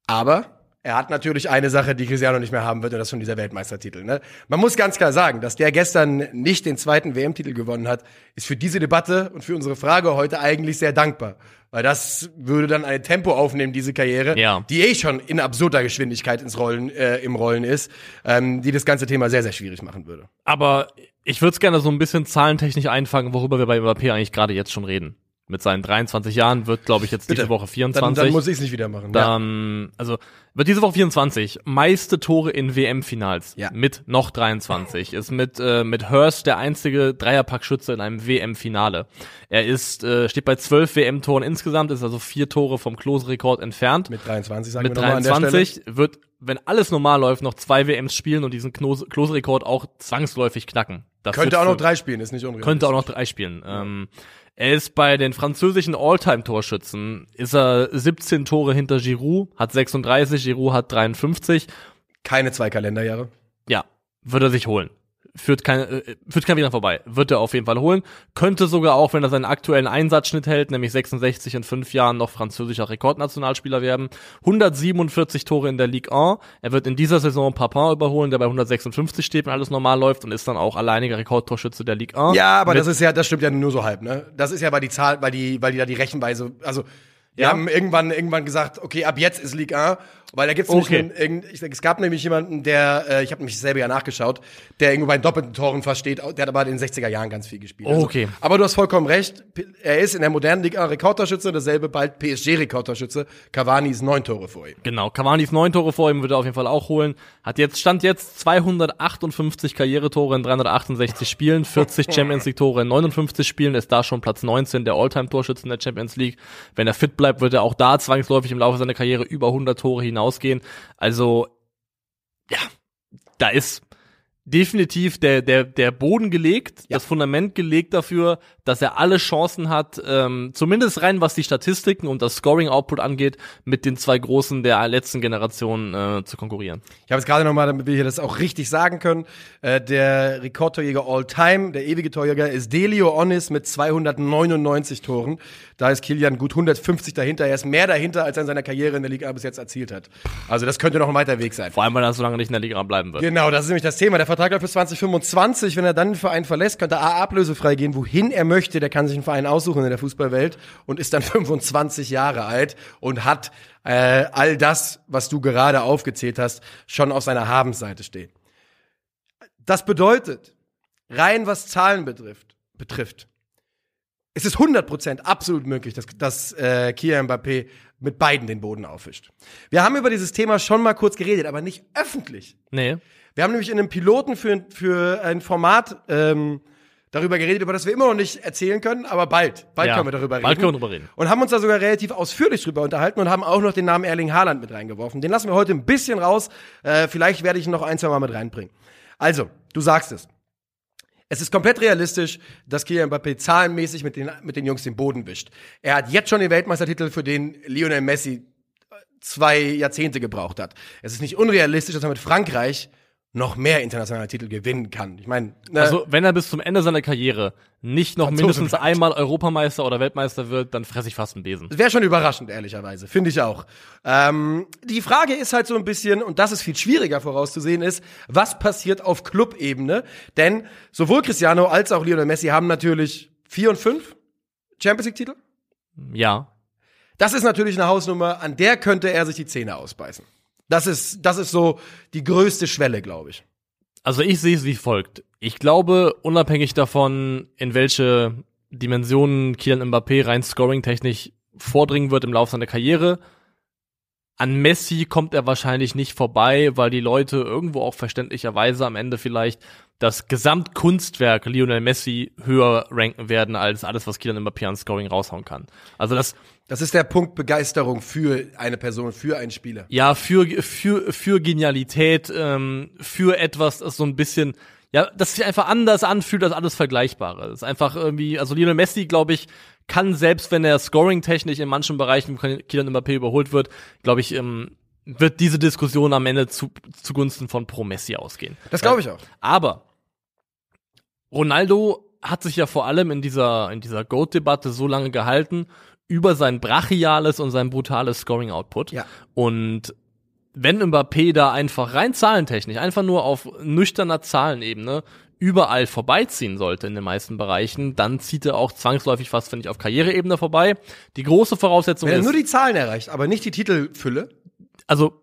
Aber er hat natürlich eine Sache, die Cristiano nicht mehr haben wird, und das ist schon dieser Weltmeistertitel. Ne? Man muss ganz klar sagen, dass der gestern nicht den zweiten WM-Titel gewonnen hat, ist für diese Debatte und für unsere Frage heute eigentlich sehr dankbar. Weil das würde dann ein Tempo aufnehmen, diese Karriere, ja. die eh schon in absurder Geschwindigkeit ins Rollen, äh, im Rollen ist, ähm, die das ganze Thema sehr, sehr schwierig machen würde. Aber ich würde es gerne so ein bisschen zahlentechnisch einfangen, worüber wir bei Mbappé eigentlich gerade jetzt schon reden mit seinen 23 Jahren wird, glaube ich, jetzt Bitte. diese Woche 24. Dann, dann muss ich es nicht wieder machen. Dann, ja. also wird diese Woche 24. Meiste Tore in WM-Finals ja. mit noch 23. Ist mit äh, mit Hurst der einzige Dreierpackschütze in einem WM-Finale. Er ist äh, steht bei 12 WM-Toren insgesamt, ist also vier Tore vom Klose-Rekord entfernt. Mit 23 sagen mit wir 23 wird wenn alles normal läuft, noch zwei WMs spielen und diesen Klose-Rekord auch zwangsläufig knacken. Könnte auch noch drei spielen, ist nicht unrealistisch. Könnte auch noch drei spielen. Ja. Ähm, er ist bei den französischen All-Time-Torschützen, ist er 17 Tore hinter Giroud, hat 36, Giroud hat 53. Keine zwei Kalenderjahre. Ja, würde er sich holen führt kein, äh, führt kein Weg vorbei. Wird er auf jeden Fall holen. Könnte sogar auch, wenn er seinen aktuellen Einsatzschnitt hält, nämlich 66 in fünf Jahren noch französischer Rekordnationalspieler werden. 147 Tore in der Ligue 1. Er wird in dieser Saison Papin überholen, der bei 156 steht, wenn alles normal läuft und ist dann auch alleiniger Rekordtorschütze der Ligue 1. Ja, aber das ist ja, das stimmt ja nur so halb, ne? Das ist ja, weil die Zahl, weil die, weil die da die Rechenweise, also, wir ja. haben irgendwann, irgendwann gesagt, okay, ab jetzt ist Ligue 1 weil da gibt's okay. einen, es gab nämlich jemanden, der, äh, ich habe nämlich selber ja nachgeschaut, der irgendwo bei doppelten Toren versteht, der hat aber in den 60er Jahren ganz viel gespielt. Also, okay. Aber du hast vollkommen recht, er ist in der modernen Liga Rekordtorschütze, dasselbe bald PSG-Rekordtorschütze. Cavani ist neun Tore vor ihm. Genau, Cavani ist neun Tore vor ihm, würde er auf jeden Fall auch holen. Hat jetzt, stand jetzt 258 Karrieretore in 368 Spielen, 40 Champions League Tore in 59 Spielen, ist da schon Platz 19 der All-Time-Torschützen der Champions League. Wenn er fit bleibt, wird er auch da zwangsläufig im Laufe seiner Karriere über 100 Tore hinaus hinausgehen. Also, ja, da ist definitiv der, der, der Boden gelegt, ja. das Fundament gelegt dafür, dass er alle Chancen hat, ähm, zumindest rein was die Statistiken und das Scoring-Output angeht, mit den zwei Großen der letzten Generation äh, zu konkurrieren. Ich habe es gerade nochmal, damit wir hier das auch richtig sagen können, äh, der Rekordtorjäger All-Time, der ewige Torjäger, ist Delio Onis mit 299 Toren. Da ist Kilian gut 150 dahinter. Er ist mehr dahinter, als er in seiner Karriere in der Liga bis jetzt erzielt hat. Also das könnte noch ein weiter Weg sein. Vor allem, weil er so lange nicht in der Liga bleiben wird. Genau, das ist nämlich das Thema. Der Vertrag läuft bis 2025. Wenn er dann den Verein verlässt, könnte er A, ablösefrei gehen, wohin er möchte. Der kann sich einen Verein aussuchen in der Fußballwelt und ist dann 25 Jahre alt und hat äh, all das, was du gerade aufgezählt hast, schon auf seiner Habensseite stehen. Das bedeutet, rein was Zahlen betrifft, betrifft, es ist 100% absolut möglich, dass, dass äh, Kylian Mbappé mit beiden den Boden aufwischt. Wir haben über dieses Thema schon mal kurz geredet, aber nicht öffentlich. Nee. Wir haben nämlich in einem Piloten für, für ein Format ähm, darüber geredet, über das wir immer noch nicht erzählen können, aber bald. Bald ja, können wir darüber reden. Bald können wir darüber reden. Und haben uns da sogar relativ ausführlich drüber unterhalten und haben auch noch den Namen Erling Haaland mit reingeworfen. Den lassen wir heute ein bisschen raus. Äh, vielleicht werde ich ihn noch ein, zwei Mal mit reinbringen. Also, du sagst es. Es ist komplett realistisch, dass Kylian Mbappé zahlenmäßig mit den, mit den Jungs den Boden wischt. Er hat jetzt schon den Weltmeistertitel, für den Lionel Messi zwei Jahrzehnte gebraucht hat. Es ist nicht unrealistisch, dass er mit Frankreich noch mehr internationale Titel gewinnen kann. Ich meine, ne, Also, wenn er bis zum Ende seiner Karriere nicht noch mindestens bleibt. einmal Europameister oder Weltmeister wird, dann fresse ich fast einen Besen. Wäre schon überraschend, ehrlicherweise. Finde ich auch. Ähm, die Frage ist halt so ein bisschen, und das ist viel schwieriger vorauszusehen, ist, was passiert auf Clubebene? Denn sowohl Cristiano als auch Lionel Messi haben natürlich vier und fünf Champions League-Titel. Ja. Das ist natürlich eine Hausnummer, an der könnte er sich die Zähne ausbeißen. Das ist, das ist so die größte Schwelle, glaube ich. Also ich sehe es wie folgt. Ich glaube, unabhängig davon, in welche Dimensionen Kylian Mbappé rein scoring-technisch vordringen wird im Laufe seiner Karriere, an Messi kommt er wahrscheinlich nicht vorbei, weil die Leute irgendwo auch verständlicherweise am Ende vielleicht das Gesamtkunstwerk Lionel Messi höher ranken werden als alles, was Kylian Mbappé an Scoring raushauen kann. Also das, Das ist der Punkt Begeisterung für eine Person, für einen Spieler. ja, für, für, für Genialität, ähm, für etwas, das so ein bisschen, ja, das sich einfach anders anfühlt als alles Vergleichbare. Das ist einfach irgendwie, also Lionel Messi, glaube ich, kann selbst, wenn er scoring-technisch in manchen Bereichen von Kylian Mbappé überholt wird, glaube ich, ähm, wird diese Diskussion am Ende zu, zugunsten von Pro Messi ausgehen. Das glaube ich auch. Aber Ronaldo hat sich ja vor allem in dieser, in dieser Goat-Debatte so lange gehalten über sein brachiales und sein brutales Scoring-Output. Ja. Und wenn Mbappé da einfach rein zahlentechnisch, einfach nur auf nüchterner Zahlenebene überall vorbeiziehen sollte in den meisten Bereichen, dann zieht er auch zwangsläufig fast, finde ich, auf Karriereebene vorbei. Die große Voraussetzung Wenn er ist, nur die Zahlen erreicht, aber nicht die Titelfülle. also,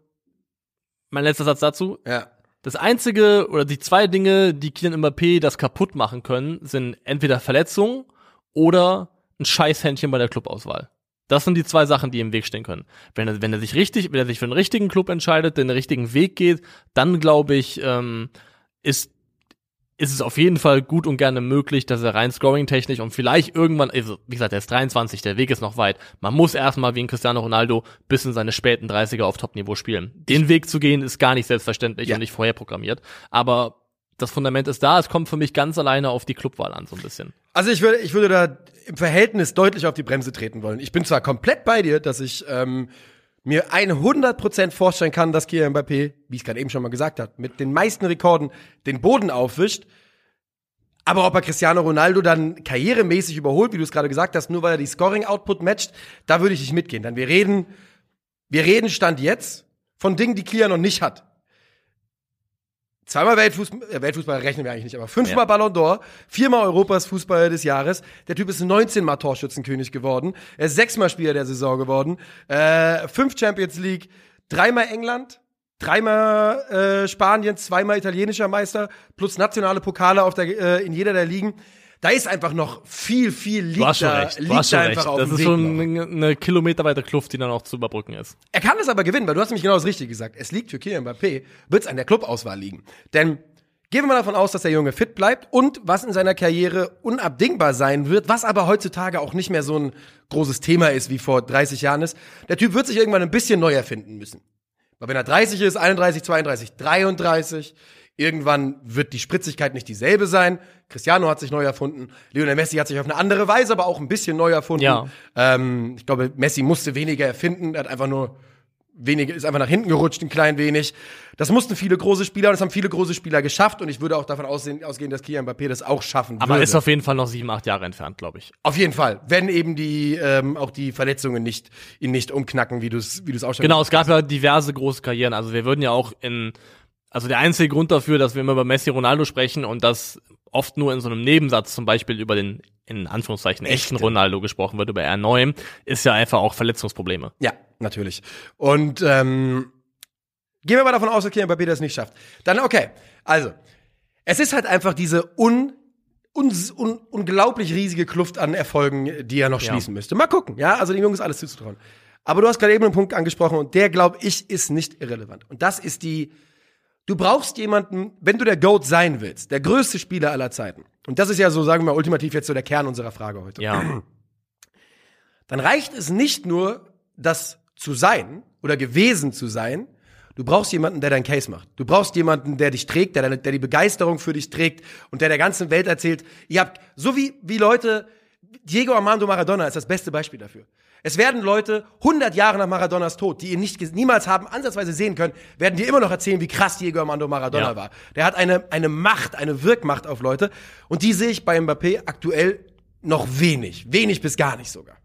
mein letzter Satz dazu, Ja. Das einzige oder die zwei Dinge, die Kylian Mbappé das kaputt machen können, sind entweder Verletzungen oder ein Scheißhändchen bei der Clubauswahl. Das sind die zwei Sachen, die im Weg stehen können. Wenn er, wenn er sich richtig, wenn er sich für den richtigen Club entscheidet, den richtigen Weg geht, dann glaube ich, ähm, ist ist es auf jeden Fall gut und gerne möglich, dass er rein scoring-technisch und vielleicht irgendwann, also wie gesagt, er ist 23, der Weg ist noch weit. Man muss erstmal wie ein Cristiano Ronaldo bis in seine späten 30er auf Top-Niveau spielen. Den Weg zu gehen ist gar nicht selbstverständlich Ja. und nicht vorher programmiert. Aber das Fundament ist da, es kommt für mich ganz alleine auf die Clubwahl an, so ein bisschen. Also ich würde, ich würde da im Verhältnis deutlich auf die Bremse treten wollen. Ich bin zwar komplett bei dir, dass ich ähm, mir 100% vorstellen kann, dass Kylian Mbappé, wie ich es gerade eben schon mal gesagt habe, mit den meisten Rekorden den Boden aufwischt. Aber ob er Cristiano Ronaldo dann karrieremäßig überholt, wie du es gerade gesagt hast, nur weil er die Scoring-Output matcht, da würde ich nicht mitgehen. Denn wir reden, wir reden Stand jetzt von Dingen, die Kylian noch nicht hat. Zweimal Weltfußball, äh, Weltfußball rechnen wir eigentlich nicht, aber fünfmal Ja. Ballon d'Or, viermal Europas Fußballer des Jahres. Der Typ ist 19 Mal Torschützenkönig geworden. Er ist sechsmal Spieler der Saison geworden. Äh, fünf Champions League, dreimal England, dreimal äh, Spanien, zweimal italienischer Meister, plus nationale Pokale auf der, äh, in jeder der Ligen. Da ist einfach noch viel, viel liegt Du hast schon da, recht, du hast schon da recht. einfach auf Das dem ist Weg schon noch. eine, eine kilometerweite Kluft, die dann auch zu überbrücken ist. Er kann es aber gewinnen, weil du hast nämlich genau das Richtige gesagt. Es liegt für Kylian Mbappé, wird es an der Clubauswahl liegen. Denn gehen wir mal davon aus, dass der Junge fit bleibt und was in seiner Karriere unabdingbar sein wird, was aber heutzutage auch nicht mehr so ein großes Thema ist, wie vor 30 Jahren ist. Der Typ wird sich irgendwann ein bisschen neu erfinden müssen. Weil wenn er 30 ist, 31, 32, 33, irgendwann wird die Spritzigkeit nicht dieselbe sein. Cristiano hat sich neu erfunden. Lionel Messi hat sich auf eine andere Weise, aber auch ein bisschen neu erfunden. Ja. Ähm, ich glaube, Messi musste weniger erfinden. Er hat einfach nur weniger, ist einfach nach hinten gerutscht, ein klein wenig. Das mussten viele große Spieler und das haben viele große Spieler geschafft und ich würde auch davon aussehen, ausgehen, dass Kylian Mbappé das auch schaffen Aber würde. ist auf jeden Fall noch sieben, acht Jahre entfernt, glaube ich. auf jeden Fall, wenn eben die ähm, auch die Verletzungen nicht ihn nicht umknacken, wie du es wie du es auch schon Genau, es gab ja diverse große Karrieren. Also wir würden ja auch in, also der einzige Grund dafür, dass wir immer über Messi Ronaldo sprechen und das oft nur in so einem Nebensatz zum Beispiel über den, in Anführungszeichen, echten Echte. Ronaldo gesprochen wird, über R9, ist ja einfach auch Verletzungsprobleme. Ja, natürlich. Und ähm, gehen wir mal davon aus, dass Kylian Mbappé das nicht schafft. Dann okay. Also, es ist halt einfach diese un, un, un, unglaublich riesige Kluft an Erfolgen, die er noch Ja. schließen müsste. Mal gucken, ja? Also dem Jungen ist alles zuzutrauen. Aber du hast gerade eben einen Punkt angesprochen und der, glaube ich, ist nicht irrelevant. Und das ist die, du brauchst jemanden, wenn du der GOAT sein willst, der größte Spieler aller Zeiten. Und das ist ja so, sagen wir mal, ultimativ jetzt so der Kern unserer Frage heute Ja. dann reicht es nicht nur, das zu sein oder gewesen zu sein. Du brauchst jemanden, der deinen Case macht. Du brauchst jemanden, der dich trägt, der, der die Begeisterung für dich trägt und der der ganzen Welt erzählt, ihr habt, so wie, wie Leute, Diego Armando Maradona ist das beste Beispiel dafür. Es werden Leute 100 Jahre nach Maradonas Tod, die ihn nicht, niemals haben ansatzweise sehen können, werden dir immer noch erzählen, wie krass Diego Armando Maradona Ja. war. Der hat eine, eine Macht, eine Wirkmacht auf Leute und die sehe ich bei Mbappé aktuell noch wenig. Wenig bis gar nicht sogar.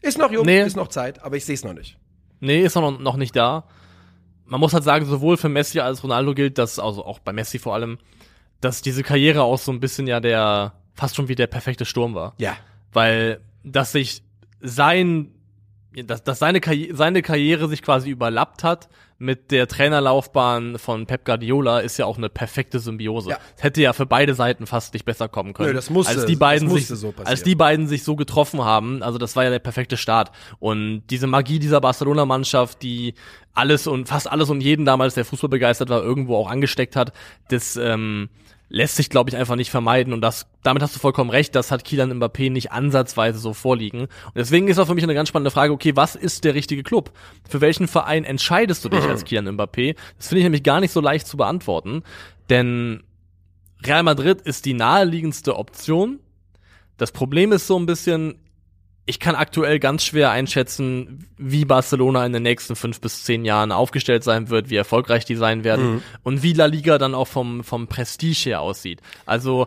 Ist noch jung, Nee. ist noch Zeit, aber ich sehe es noch nicht. Nee, ist noch, noch nicht da. Man muss halt sagen, sowohl für Messi als Ronaldo gilt, dass, also auch bei Messi vor allem, dass diese Karriere auch so ein bisschen ja der, fast schon wie der perfekte Sturm war. Ja. Weil, dass sich sein, dass, dass seine, Karri seine Karriere sich quasi überlappt hat mit der Trainerlaufbahn von Pep Guardiola, ist ja auch eine perfekte Symbiose. Ja. Es hätte ja für beide Seiten fast nicht besser kommen können. Nö, das musste- als die beiden sich, so als die beiden sich so getroffen haben, also das war ja der perfekte Start. Und diese Magie dieser Barcelona-Mannschaft, die alles und fast alles und jeden damals, der Fußball begeistert war, irgendwo auch angesteckt hat, das ähm, lässt sich, glaube ich, einfach nicht vermeiden. Und das, damit hast du vollkommen recht, das hat Kylian Mbappé nicht ansatzweise so vorliegen. Und deswegen ist auch für mich eine ganz spannende Frage, okay, was ist der richtige Club? Für welchen Verein entscheidest du dich als Kylian Mbappé? Das finde ich nämlich gar nicht so leicht zu beantworten, denn Real Madrid ist die naheliegendste Option. Das Problem ist so ein bisschen, ich kann aktuell ganz schwer einschätzen, wie Barcelona in den nächsten fünf bis zehn Jahren aufgestellt sein wird, wie erfolgreich die sein werden Mhm. und wie La Liga dann auch vom, vom Prestige her aussieht. Also,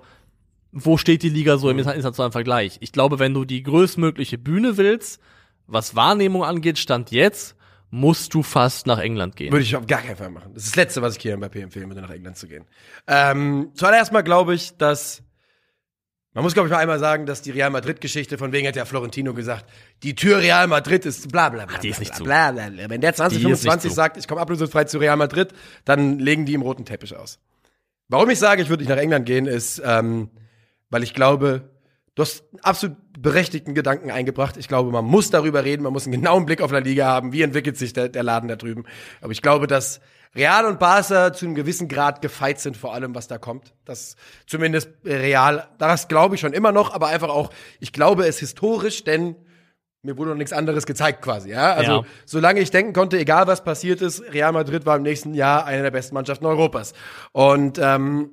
wo steht die Liga so im internationalen Vergleich? Ich glaube, wenn du die größtmögliche Bühne willst, was Wahrnehmung angeht, stand jetzt, musst du fast nach England gehen. Würde ich auf gar keinen Fall machen. Das ist das Letzte, was ich hier Mbappé empfehlen würde, nach England zu gehen. Ähm, zuallererst mal glaube ich, dass man muss, glaube ich, mal einmal sagen, dass die Real Madrid-Geschichte, von wegen hat ja Florentino gesagt, die Tür Real Madrid ist bla bla bla. die ist nicht zu. Bla, bla, bla. Wenn der Die ist nicht 2025 zu. sagt, ich komme ablösefrei zu Real Madrid, dann legen die im roten Teppich aus. Warum ich sage, ich würde nicht nach England gehen, ist, ähm, weil ich glaube, du hast einen absolut berechtigten Gedanken eingebracht. Ich glaube, man muss darüber reden, man muss einen genauen Blick auf La Liga haben, wie entwickelt sich der, der Laden da drüben. Aber ich glaube, dass Real und Barca zu einem gewissen Grad gefeit sind vor allem, was da kommt. Das zumindest Real, das glaube ich schon immer noch, aber einfach auch, ich glaube es historisch, denn mir wurde noch nichts anderes gezeigt quasi, ja. Also, Ja. solange ich denken konnte, egal was passiert ist, Real Madrid war im nächsten Jahr eine der besten Mannschaften Europas. Und ähm,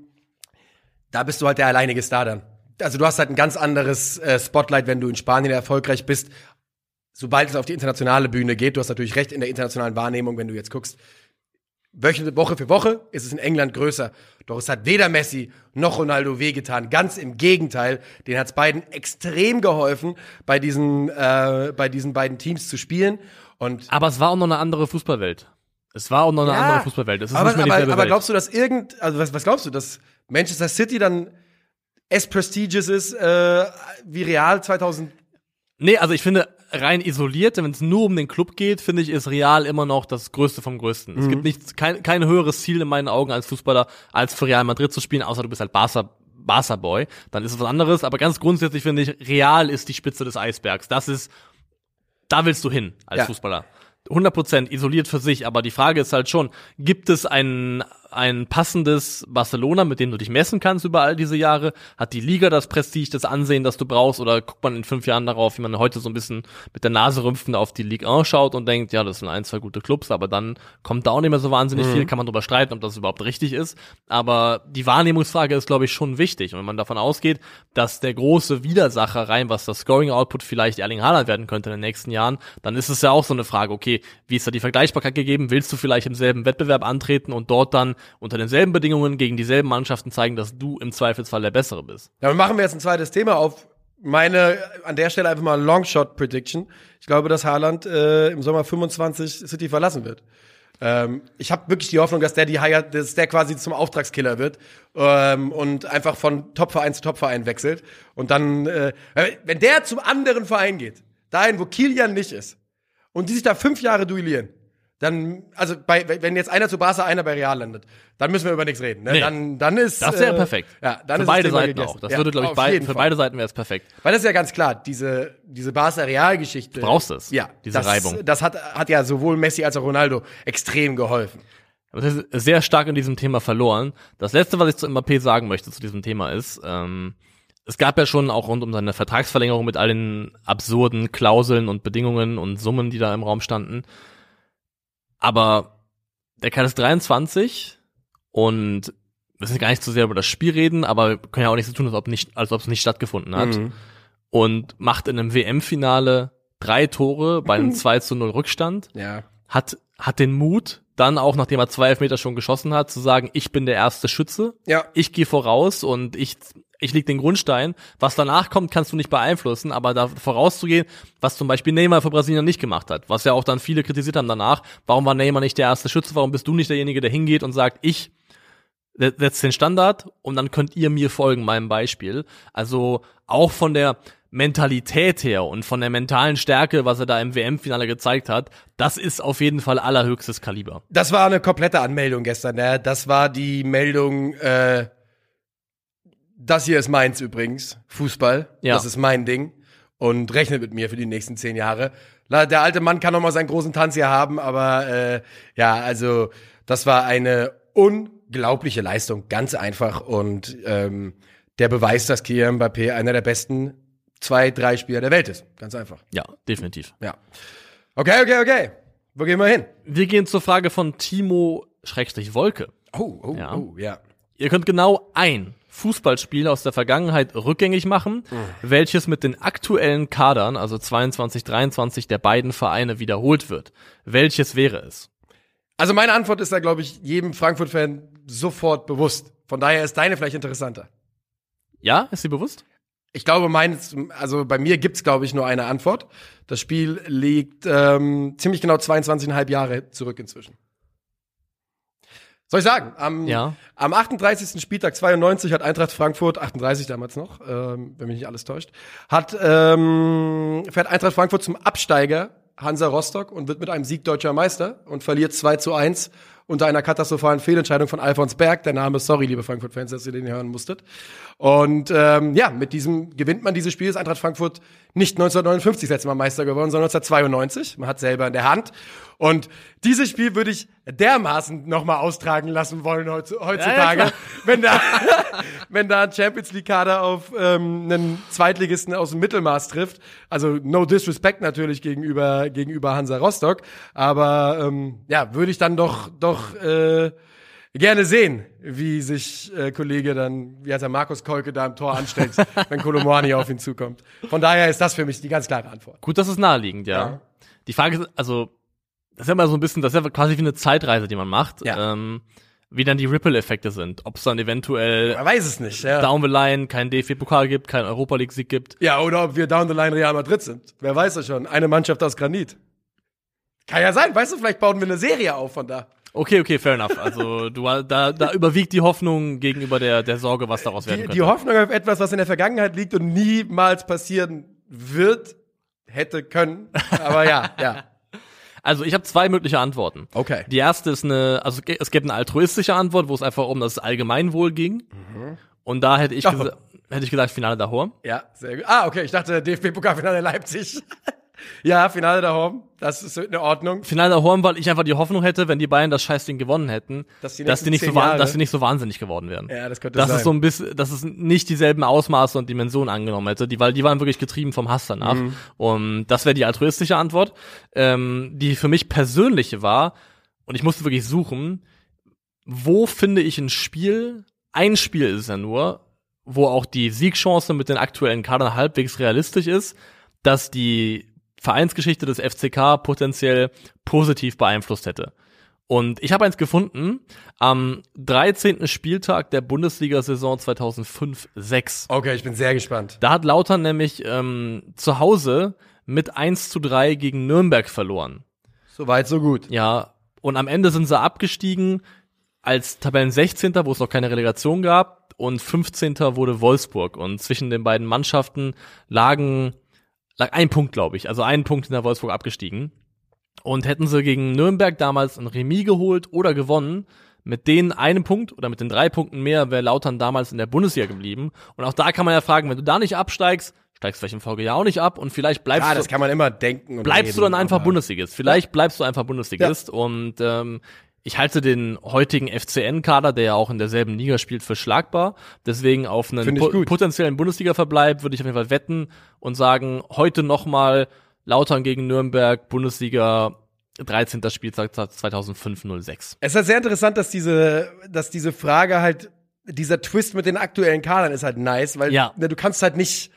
da bist du halt der alleinige Star dann. Also du hast halt ein ganz anderes äh, Spotlight, wenn du in Spanien erfolgreich bist. Sobald es auf die internationale Bühne geht, du hast natürlich recht in der internationalen Wahrnehmung, wenn du jetzt guckst, Woche für Woche ist es in England größer. Doch es hat weder Messi noch Ronaldo wehgetan. Ganz im Gegenteil. Den hat es beiden extrem geholfen, bei diesen, äh, bei diesen beiden Teams zu spielen. Und Aber es war auch noch eine andere Fußballwelt. Es war auch noch eine Ja, andere Fußballwelt. Aber, aber, aber glaubst du, dass irgend, also was, was glaubst du, dass Manchester City dann as prestigious ist äh, wie Real 2000? Nee, also ich finde, rein isoliert, wenn es nur um den Club geht, finde ich, ist Real immer noch das Größte vom Größten. Es Mhm. gibt nichts, kein, kein höheres Ziel in meinen Augen als Fußballer, als für Real Madrid zu spielen, außer du bist halt Barca, Barca Boy. Dann ist es was anderes. Aber ganz grundsätzlich finde ich, Real ist die Spitze des Eisbergs. Das ist, da willst du hin als Ja. Fußballer. 100% isoliert für sich, aber die Frage ist halt schon, gibt es ein, ein passendes Barcelona, mit dem du dich messen kannst über all diese Jahre? Hat die Liga das Prestige, das Ansehen, das du brauchst? Oder guckt man in fünf Jahren darauf, wie man heute so ein bisschen mit der Nase rümpfend auf die Ligue 1 schaut und denkt, ja, das sind ein, zwei gute Clubs, aber dann kommt da auch nicht mehr so wahnsinnig viel, kann man darüber streiten, ob das überhaupt richtig ist. Aber die Wahrnehmungsfrage ist, glaube ich, schon wichtig. Und wenn man davon ausgeht, dass der große Widersacher rein, was das Scoring-Output vielleicht Erling Haaland werden könnte in den nächsten Jahren, dann ist es ja auch so eine Frage, okay, wie ist da die Vergleichbarkeit gegeben? Willst du vielleicht im selben Wettbewerb antreten und dort dann unter denselben Bedingungen gegen dieselben Mannschaften zeigen, dass du im Zweifelsfall der Bessere bist? Dann machen wir jetzt ein zweites Thema auf. Meine, an der Stelle einfach mal Longshot Prediction. Ich glaube, dass Haaland äh, im Sommer 25 City verlassen wird. Ähm, ich habe wirklich die Hoffnung, dass der die Hire, dass der quasi zum Auftragskiller wird ähm, und einfach von Topverein zu Topverein wechselt. Und dann, äh, wenn der zum anderen Verein geht, dahin, wo Kilian nicht ist, und die sich da fünf Jahre duellieren, dann, also bei, wenn jetzt einer zu Barca, einer bei Real landet, dann müssen wir über nichts reden. Ne? Nee. Dann, dann ist Das wäre äh, perfekt. Ja, dann für ist beide Seiten gegessen. auch. Das Ja, würde, glaube ich, auf bei, jeden für Fall. beide Seiten wäre es perfekt. Weil das ist ja ganz klar, diese, diese Barca-Real-Geschichte. Du brauchst es, Ja. diese das, Reibung. Das hat, hat ja sowohl Messi als auch Ronaldo extrem geholfen. Aber das ist sehr stark in diesem Thema verloren. Das letzte, was ich zu Mbappé sagen möchte zu diesem Thema ist, ähm, es gab ja schon auch rund um seine Vertragsverlängerung mit all den absurden Klauseln und Bedingungen und Summen, die da im Raum standen. Aber der Kerl ist 23 und wir müssen gar nicht zu sehr über das Spiel reden, aber wir können ja auch nichts so tun, als ob, nicht, als ob es nicht stattgefunden hat. Mhm. Und macht in einem WM-Finale drei Tore bei einem 2 zu 0 Rückstand. Ja. Hat, hat den Mut, dann auch, nachdem er zwei Elfmeter schon geschossen hat, zu sagen, ich bin der erste Schütze. Ja. Ich gehe voraus und ich, ich leg den Grundstein. Was danach kommt, kannst du nicht beeinflussen, aber da vorauszugehen, was zum Beispiel Neymar für Brasilien nicht gemacht hat, was ja auch dann viele kritisiert haben danach, warum war Neymar nicht der erste Schütze, warum bist du nicht derjenige, der hingeht und sagt, ich setze den Standard und dann könnt ihr mir folgen, meinem Beispiel. Also auch von der Mentalität her und von der mentalen Stärke, was er da im WM-Finale gezeigt hat, das ist auf jeden Fall allerhöchstes Kaliber. Das war eine komplette Anmeldung gestern. Ne? Das war die Meldung, äh, das hier ist meins übrigens, Fußball. Ja. Das ist mein Ding. Und rechnet mit mir für die nächsten zehn Jahre. Der alte Mann kann noch mal seinen großen Tanz hier haben, aber äh, ja, also das war eine unglaubliche Leistung, ganz einfach. Und ähm, der Beweis, dass Kylian Mbappé einer der besten zwei, drei Spieler der Welt ist. Ganz einfach. Ja, definitiv. Ja. Okay, okay, okay. Wo gehen wir hin? Wir gehen zur Frage von Timo Schrägstrich Wolke. Oh, oh, Ja. oh, ja. Ihr könnt genau ein Fußballspiel aus der Vergangenheit rückgängig machen, welches mit den aktuellen Kadern, also 22, 23 der beiden Vereine wiederholt wird. Welches wäre es? Also meine Antwort ist da, glaube ich, jedem Frankfurt-Fan sofort bewusst. Von daher ist deine vielleicht interessanter. Ja, ist sie bewusst? Ich glaube, meins, also bei mir gibt's, glaube ich, nur eine Antwort. Das Spiel liegt ähm, ziemlich genau 22,5 Jahre zurück inzwischen. Soll ich sagen? Am, Ja. am 38. Spieltag 92 hat Eintracht Frankfurt, 38 damals noch, ähm, wenn mich nicht alles täuscht, hat ähm, fährt Eintracht Frankfurt zum Absteiger Hansa Rostock und wird mit einem Sieg deutscher Meister und verliert 2 zu 1 unter einer katastrophalen Fehlentscheidung von Alfons Berg. Der Name, sorry, liebe Frankfurt-Fans, dass ihr den hören musstet. Und ähm, ja, mit diesem gewinnt man dieses Spiel. Ist Eintracht Frankfurt nicht 1959 das letzte Mal Meister geworden, sondern 1992. Man hat selber in der Hand. Und dieses Spiel würde ich dermaßen nochmal austragen lassen wollen heutz- heutzutage, klar. wenn da wenn da ein Champions League Kader auf ähm, einen Zweitligisten aus dem Mittelmaß trifft. Also no disrespect natürlich gegenüber gegenüber Hansa Rostock, aber ähm, ja, würde ich dann doch doch äh, gerne sehen, wie sich äh, Kollege dann, wie heißt er, Markus Kolke da im Tor anstellt, wenn Kolomani auf ihn zukommt. Von daher ist das für mich die ganz klare Antwort. Gut, das ist naheliegend, ja. Ja. Die Frage ist, also, das ist ja mal so ein bisschen, das ist ja quasi wie eine Zeitreise, die man macht. Ja. Ähm, wie dann die Ripple-Effekte sind. Ob es dann eventuell Man weiß es nicht, ja. down the line keinen DFB-Pokal gibt, keinen Europa League-Sieg gibt. Ja, oder ob wir down the line Real Madrid sind. Wer weiß das schon. Eine Mannschaft aus Granit. Kann ja sein, weißt du, vielleicht bauen wir eine Serie auf von da. Okay, okay, fair enough. Also du da, da überwiegt die Hoffnung gegenüber der, der Sorge, was daraus werden Die, könnte. die Hoffnung auf etwas, was in der Vergangenheit liegt und niemals passieren wird, hätte können. Aber ja, ja. Also ich habe zwei mögliche Antworten. Okay. Die erste ist eine, also es gibt eine altruistische Antwort, wo es einfach um das Allgemeinwohl ging. Und da hätte ich, Oh. hätte ich gesagt, Finale daheim. Ja, sehr gut. Ah, okay, ich dachte DFB-Pokalfinale Leipzig. ja, Finale da Home. Das ist in Ordnung. Finale daheim, weil ich einfach die Hoffnung hätte, wenn die Bayern das Scheißding gewonnen hätten, Dass die dass die nicht so Jahre- dass die nicht so wahnsinnig geworden wären. Ja, das könnte das sein. ist so ein bisschen, dass es nicht dieselben Ausmaße und Dimensionen angenommen hätte, die, weil die waren wirklich getrieben vom Hass danach. Mhm. Und das wäre die altruistische Antwort. Ähm, die für mich persönliche war, und ich musste wirklich suchen, wo finde ich ein Spiel, ein Spiel ist es ja nur, wo auch die Siegchance mit den aktuellen Kadern halbwegs realistisch ist, dass die Vereinsgeschichte des FCK potenziell positiv beeinflusst hätte. Und ich habe eins gefunden am 13. Spieltag der Bundesliga-Saison 2005-6. Okay, ich bin sehr gespannt. Da hat Lautern nämlich ähm, zu Hause mit 1 zu 3 gegen Nürnberg verloren. So weit, so gut. Ja, und am Ende sind sie abgestiegen als Tabellen 16., wo es noch keine Relegation gab, und 15. wurde Wolfsburg. Und zwischen den beiden Mannschaften lagen, lag ein Punkt, glaube ich. Also ein Punkt in der Wolfsburg abgestiegen. Und hätten sie gegen Nürnberg damals ein Remis geholt oder gewonnen, mit denen einem Punkt oder mit den drei Punkten mehr wäre Lautern damals in der Bundesliga geblieben. Und auch da kann man ja fragen, wenn du da nicht absteigst, steigst du vielleicht im VG auch nicht ab und vielleicht bleibst Ja, du das kann man immer denken. Bleibst reden, du dann einfach Bundesligist. Vielleicht bleibst du einfach Bundesligist und ähm, ich halte den heutigen FCN-Kader, der ja auch in derselben Liga spielt, für schlagbar. Deswegen auf einen po potenziellen Bundesliga-Verbleib würde ich auf jeden Fall wetten und sagen, heute nochmal Lautern gegen Nürnberg, Bundesliga 13. Spieltag 2005-06. Es ist halt sehr interessant, dass diese, dass diese Frage halt, dieser Twist mit den aktuellen Kadern ist halt nice, weil Ja. ne, du kannst halt nicht,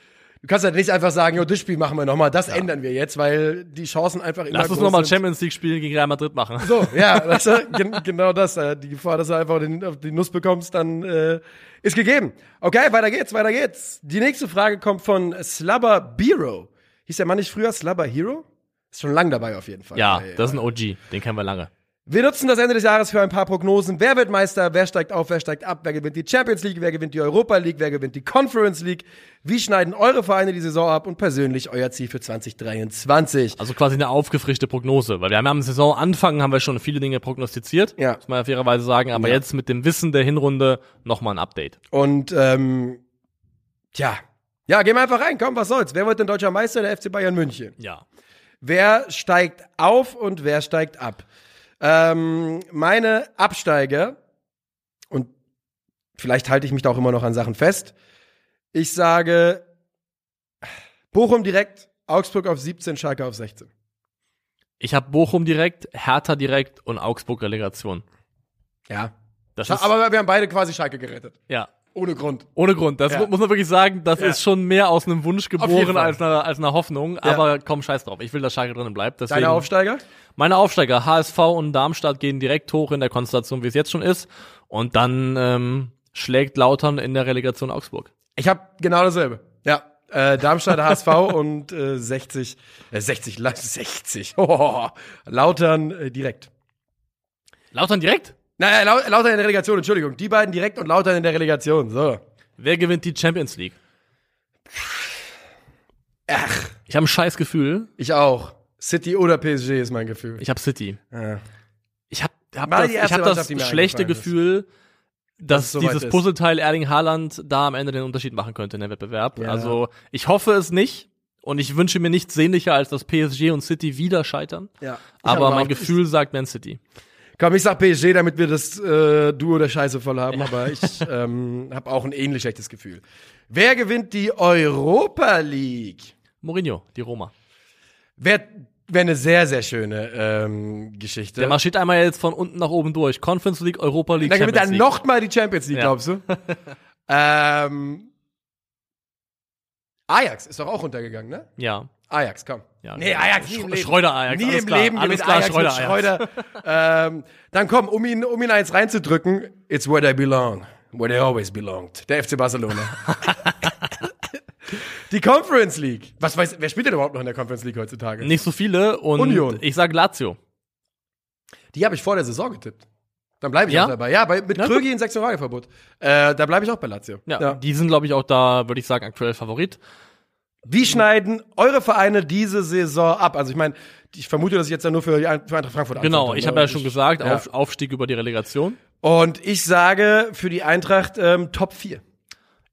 du kannst halt nicht einfach sagen, jo, das Spiel machen wir nochmal, das ändern wir jetzt, weil die Chancen einfach immer Lass uns nochmal. Champions League spielen gegen Real Madrid machen. So, ja, das, gen genau das. Äh, die Gefahr, dass du einfach den, auf die Nuss bekommst, dann äh, ist gegeben. Okay, weiter geht's, weiter geht's. Die nächste Frage kommt von Slubber Biro. Hieß der Mann nicht früher Slubber Hero? Ist schon lang dabei auf jeden Fall. Ja, das ist ein OG, den kennen wir lange. Wir nutzen das Ende des Jahres für ein paar Prognosen. Wer wird Meister? Wer steigt auf? Wer steigt ab? Wer gewinnt die Champions League? Wer gewinnt die Europa League? Wer gewinnt die Conference League? Wie schneiden eure Vereine die Saison ab? Und persönlich euer Ziel für 2023? Also quasi eine aufgefrischte Prognose, weil wir haben am Saisonanfang haben wir schon viele Dinge prognostiziert, Ja. muss man ja fairerweise sagen, aber Ja. jetzt mit dem Wissen der Hinrunde nochmal ein Update. Und ähm, tja, ja, gehen wir einfach rein. Komm, was soll's? Wer wird denn deutscher Meister? Der FC Bayern München. Ja. Wer steigt auf und wer steigt ab? Ähm, meine Absteiger, und vielleicht halte ich mich da auch immer noch an Sachen fest. Ich sage Bochum direkt, Augsburg auf 17, Schalke auf 16. Ich habe Bochum direkt, Hertha direkt und Augsburg Relegation. Ja. Das ist, Aber wir haben beide quasi Schalke gerettet. ja, Ohne Grund. ohne Grund. Das Ja. mu- muss man wirklich sagen, das Ja. ist schon mehr aus einem Wunsch geboren als einer, als einer Hoffnung. Aber komm, scheiß drauf. Ich will, dass Schalke drinnen bleibt. Deswegen, Deine Aufsteiger? Meine Aufsteiger, HSV und Darmstadt gehen direkt hoch in der Konstellation, wie es jetzt schon ist. Und dann ähm, schlägt Lautern in der Relegation Augsburg. Ich habe genau dasselbe. Ja. Äh, Darmstadt HSV und äh, 60, äh, 60, la- 60. Oh, Lautern äh, direkt. Lautern direkt? Naja, Lau Lautern in der Relegation, Entschuldigung. Die beiden direkt und Lautern in der Relegation. So. Wer gewinnt die Champions League? Ach, Ich habe ein scheiß Gefühl. ich auch. City oder PSG ist mein Gefühl. Ich habe City. Ja. Ich habe hab das, ich hab das schlechte. Gefühl, dass es soweit dieses. Puzzleteil Erling Haaland da am Ende den Unterschied machen könnte in der Wettbewerb. Ja. Also ich hoffe es nicht. Und ich wünsche mir nichts sehnlicher, als dass PSG und City wieder scheitern. ja. Aber mein Gefühl sagt Man City. Komm, ich sag PSG, damit wir das äh, Duo der Scheiße voll haben, aber ich ähm, habe auch ein ähnlich schlechtes Gefühl. Wer gewinnt die Europa League? Mourinho, die Roma. Wäre wär eine sehr, sehr schöne ähm, Geschichte. Der marschiert einmal jetzt von unten nach oben durch. Conference League, Europa League, Dann gewinnt er Champions League. noch mal die Champions League, Ja. glaubst du? ähm, Ajax ist doch auch runtergegangen, ne? Ja. Ajax, komm. Ja, nee, Ajax, nie Sch- im Leben. Schreuder Ajax, Nie im klar, Leben alles klar, Ajax Schreuder Schreuder. ähm, dann komm, um ihn, um ihn eins reinzudrücken, it's where they belong. Where they always belonged. Der FC Barcelona. die Conference League. Was weiß, wer spielt denn überhaupt noch in der Conference League heutzutage? Nicht so viele und Union. ich sag Lazio. Die habe ich vor der Saison getippt. Dann bleibe ich Ja? auch dabei. Ja, bei, mit Na Krögi in 6 Verbot. Äh, da bleibe ich auch bei Lazio. Ja, die sind glaube ich auch da, würde ich sagen, aktuell Favorit. Wie schneiden eure Vereine diese Saison ab? Also ich meine, ich vermute, dass ich jetzt dann nur für, die für Eintracht Frankfurt Genau, ich habe ja schon gesagt, ja. auf, Aufstieg über die Relegation. Und ich sage für die Eintracht ähm, Top 4.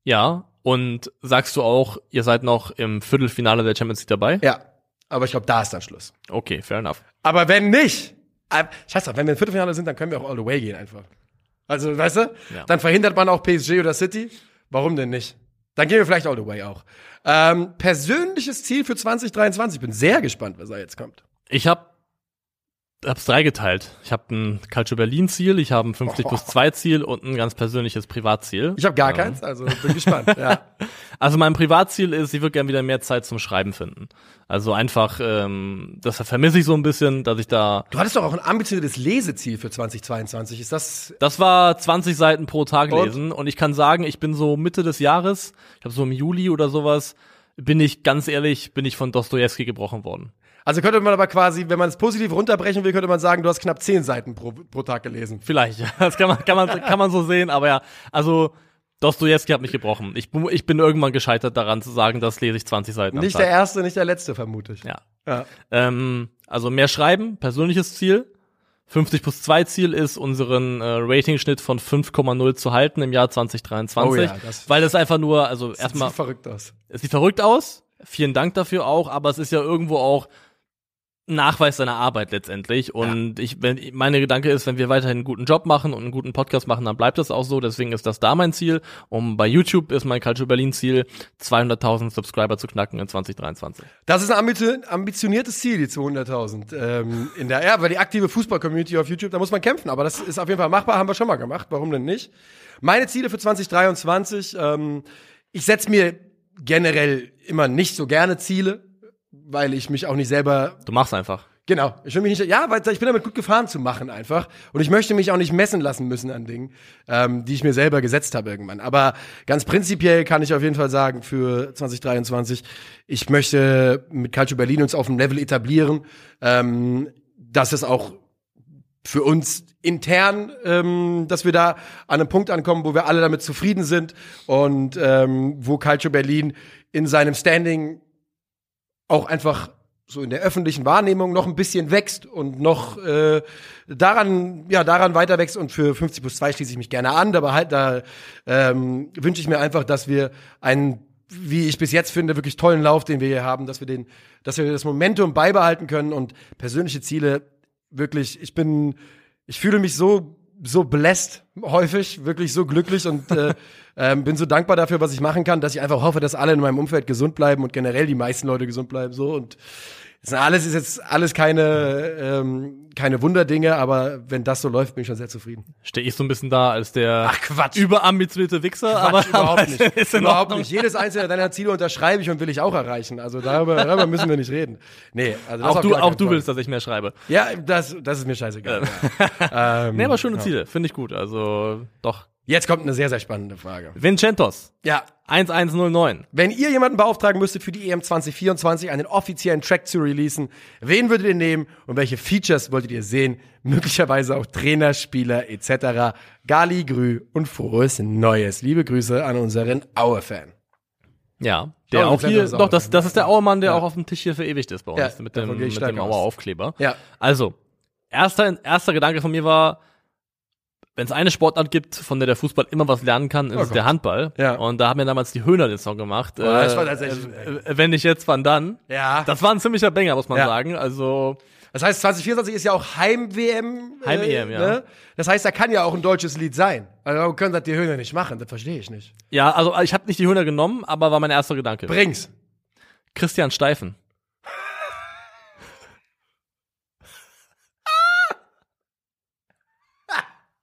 Ja, und sagst du auch, ihr seid noch im Viertelfinale der Champions League dabei? Ja, aber ich glaube, da ist dann Schluss. Okay, fair enough. Aber wenn nicht, äh, scheiß drauf, wenn wir im Viertelfinale sind, dann können wir auch all the way gehen einfach. Also, weißt du, Ja. dann verhindert man auch PSG oder City. Warum denn nicht? Dann gehen wir vielleicht all the way auch. Ähm, persönliches Ziel für 2023. Ich bin sehr gespannt, was da jetzt kommt. Ich habe hab's dreigeteilt. Ich habe ein Calcio Berlin Ziel, ich habe ein 50 plus 2 Ziel und ein ganz persönliches Privatziel. Ich habe gar Ähm, keins, also bin gespannt. Ja. Also mein Privatziel ist, ich würde gerne wieder mehr Zeit zum Schreiben finden. Also einfach, ähm, das vermisse ich so ein bisschen, dass ich da. Du hattest doch auch ein ambitioniertes Leseziel für 2022. Ist das Das war 20 Seiten pro Tag Und? lesen und ich kann sagen, ich bin so Mitte des Jahres, ich glaube so im Juli oder sowas, bin ich ganz ehrlich, bin ich von Dostoevsky gebrochen worden. Also könnte man aber quasi, wenn man es positiv runterbrechen will, könnte man sagen, du hast knapp zehn Seiten pro, pro Tag gelesen. Vielleicht, ja, das kann man, kann man, kann man so sehen, aber ja, also Dostoevsky hat mich gebrochen. Ich, ich bin irgendwann gescheitert daran zu sagen, das lese ich 20 Seiten Nicht der erste, nicht der letzte, vermute ich. ja. Ja. Ähm, also mehr schreiben, persönliches Ziel. 50 plus 2 Ziel ist, unseren äh, Ratingschnitt von 5,0 zu halten im Jahr 2023. Oh ja, das- weil es einfach nur, also erstmal, Sieht verrückt aus. es sieht verrückt aus. Vielen Dank dafür auch, aber es ist ja irgendwo auch Nachweis seiner Arbeit letztendlich. Und ich, wenn, meine Gedanke ist, wenn wir weiterhin einen guten Job machen und einen guten Podcast machen, dann bleibt das auch so. Deswegen ist das da mein Ziel. Und bei YouTube ist mein Culture Berlin Ziel, 200.000 Subscriber zu knacken in 2023. Das ist ein ambitio- ambitioniertes Ziel, die 200.000. Ähm, in der, ja, weil die aktive Fußball-Community auf YouTube, da muss man kämpfen. Aber das ist auf jeden Fall machbar, haben wir schon mal gemacht. Warum denn nicht? Meine Ziele für 2023, ähm, ich setze mir generell immer nicht so gerne Ziele, weil ich mich auch nicht selber Du machst einfach. Genau. Ich will mich nicht, ja, weil ich bin damit gut gefahren zu machen einfach. Und ich möchte mich auch nicht messen lassen müssen an Dingen, ähm, die ich mir selber gesetzt habe irgendwann. Aber ganz prinzipiell kann ich auf jeden Fall sagen, für 2023, ich möchte mit Calcio Berlin uns auf dem Level etablieren, ähm, dass es auch für uns intern, ähm, dass wir da an einem Punkt ankommen, wo wir alle damit zufrieden sind und ähm, wo Calcio Berlin in seinem Standing auch einfach so in der öffentlichen Wahrnehmung noch ein bisschen wächst und noch äh, daran ja daran weiter wächst. Und für 50 plus 2 schließe ich mich gerne an, aber halt da ähm, wünsche ich mir einfach, dass wir einen wie ich bis jetzt finde, wirklich tollen Lauf, den wir hier haben, dass wir den, dass wir das Momentum beibehalten können und persönliche Ziele wirklich, ich bin, ich fühle mich so, so bläst häufig, wirklich so glücklich und äh, ähm, bin so dankbar dafür, was ich machen kann, dass ich einfach hoffe, dass alle in meinem Umfeld gesund bleiben und generell die meisten Leute gesund bleiben, so. Und das sind alles ist jetzt alles keine ähm, keine Wunderdinge, aber wenn das so läuft, bin ich schon sehr zufrieden. Stehe ich so ein bisschen da als der Ach, Quatsch. überambitionierte Wichser, Quatsch, aber überhaupt nicht. Überhaupt nicht. Jedes einzelne deiner Ziele unterschreibe ich und will ich auch erreichen. Also darüber, darüber müssen wir nicht reden. Nee, also das Auch du, auch du willst, dass ich mehr schreibe. Ja, das, das ist mir scheißegal. ja. ähm, Nee, aber schöne Ziele, finde ich gut. Also doch. Jetzt kommt eine sehr, sehr spannende Frage. Vincentos, Ja, 1109. wenn ihr jemanden beauftragen müsstet für die EM 2024 einen offiziellen Track zu releasen, wen würdet ihr nehmen und welche Features wolltet ihr sehen? Möglicherweise auch Trainer, Spieler etc. Gali, Grü und frohes Neues. Liebe Grüße an unseren Aue-Fan. Ja, der Oh, auch hier, doch, auch. das, das ist der Auermann, der Ja. auch auf dem Tisch hier verewigt ist bei uns, Ja, mit dem, mit dem. Auer-Aufkleber. Ja. Also, erster, erster Gedanke von mir war, wenn es eine Sportart gibt, von der der Fußball immer was lernen kann, ist Oh es Gott. der Handball. Ja. Und da haben wir damals die Höhner den Song gemacht. Oh, das war tatsächlich äh, äh, Wenn nicht jetzt, wann dann? Ja. Das war ein ziemlicher Banger, muss man Ja. sagen. Also, Das heißt, 2024 ist ja auch Heim-WM. äh, Heim-EM, ja. Das heißt, da kann ja auch ein deutsches Lied sein. Also warum können das die Höhner nicht machen? Das verstehe ich nicht. ja, also ich habe nicht die Höhner genommen, aber war mein erster Gedanke. Bring's. Christian Steifen.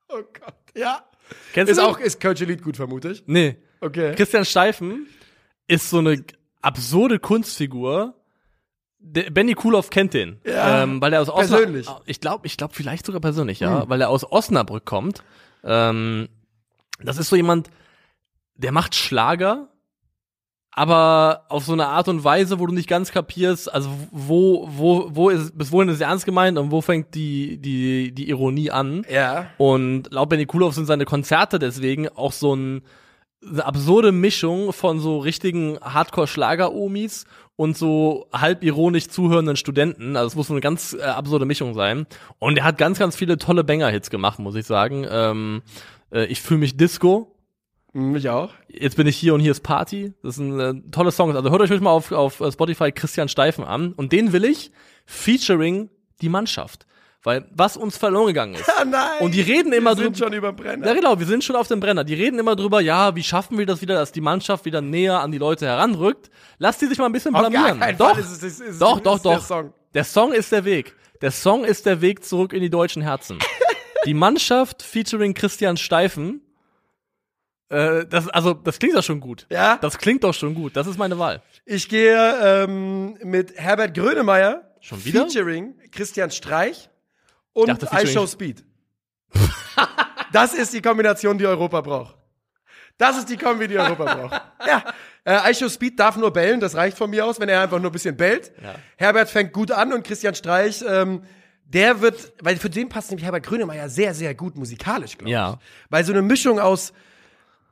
Oh Gott. Ja. Kennst Ist du den? auch, ist Kölsche Lied gut, vermute ich. Nee. Okay. Christian Steifen ist so eine absurde Kunstfigur. Der Benny Kulow kennt den, Ja, ähm, weil er aus persönlich. Osnabrück. Ich glaube, ich glaube vielleicht sogar persönlich, ja, weil er aus Osnabrück kommt. Ähm, das ist so jemand, der macht Schlager, aber auf so eine Art und Weise, wo du nicht ganz kapierst, also wo, wo, wo ist, bis wohin ist es ernst gemeint und wo fängt die, die, die Ironie an. Ja. Und laut Benny Kulow sind seine Konzerte deswegen auch so ein, eine absurde Mischung von so richtigen Hardcore-Schlager-Omis und so halb ironisch zuhörenden Studenten. Also es muss so eine ganz äh, absurde Mischung sein. Und er hat ganz, ganz viele tolle Banger-Hits gemacht, muss ich sagen. Ähm, äh, ich fühle mich Disco. Mich auch. Jetzt bin ich hier und hier ist Party. Das sind äh, tolle Songs. Also hört euch mal auf, auf äh, Spotify Christian Steifen an. Und den will ich featuring die Mannschaft. Weil was uns verloren gegangen ist. Ah, nein. Und die reden immer Wir sind drüber. schon über Brenner. Ja, genau, wir sind schon auf dem Brenner. Die reden immer drüber, ja, wie schaffen wir das wieder, dass die Mannschaft wieder näher an die Leute heranrückt. Lass die sich mal ein bisschen blamieren. doch, ist ist, ist, doch, ist doch, der doch. Song. Der Song ist der Weg. Der Song ist der Weg zurück in die deutschen Herzen. die Mannschaft featuring Christian Steifen. Äh, das, also, das klingt doch schon gut. Ja. Das klingt doch schon gut. Das ist meine Wahl. Ich gehe ähm, mit Herbert Grönemeyer. Schon wieder? Featuring Christian Streich und dachte, I Show Speed. das ist die Kombination, die Europa braucht. Das ist die Kombi, die Europa braucht. Ja. Äh, I Show Speed darf nur bellen, das reicht von mir aus, wenn er einfach nur ein bisschen bellt. Ja. Herbert fängt gut an und Christian Streich, ähm, der wird, weil für den passt nämlich Herbert Grönemeyer sehr, sehr gut musikalisch, glaube Ja. ich. Weil so eine Mischung aus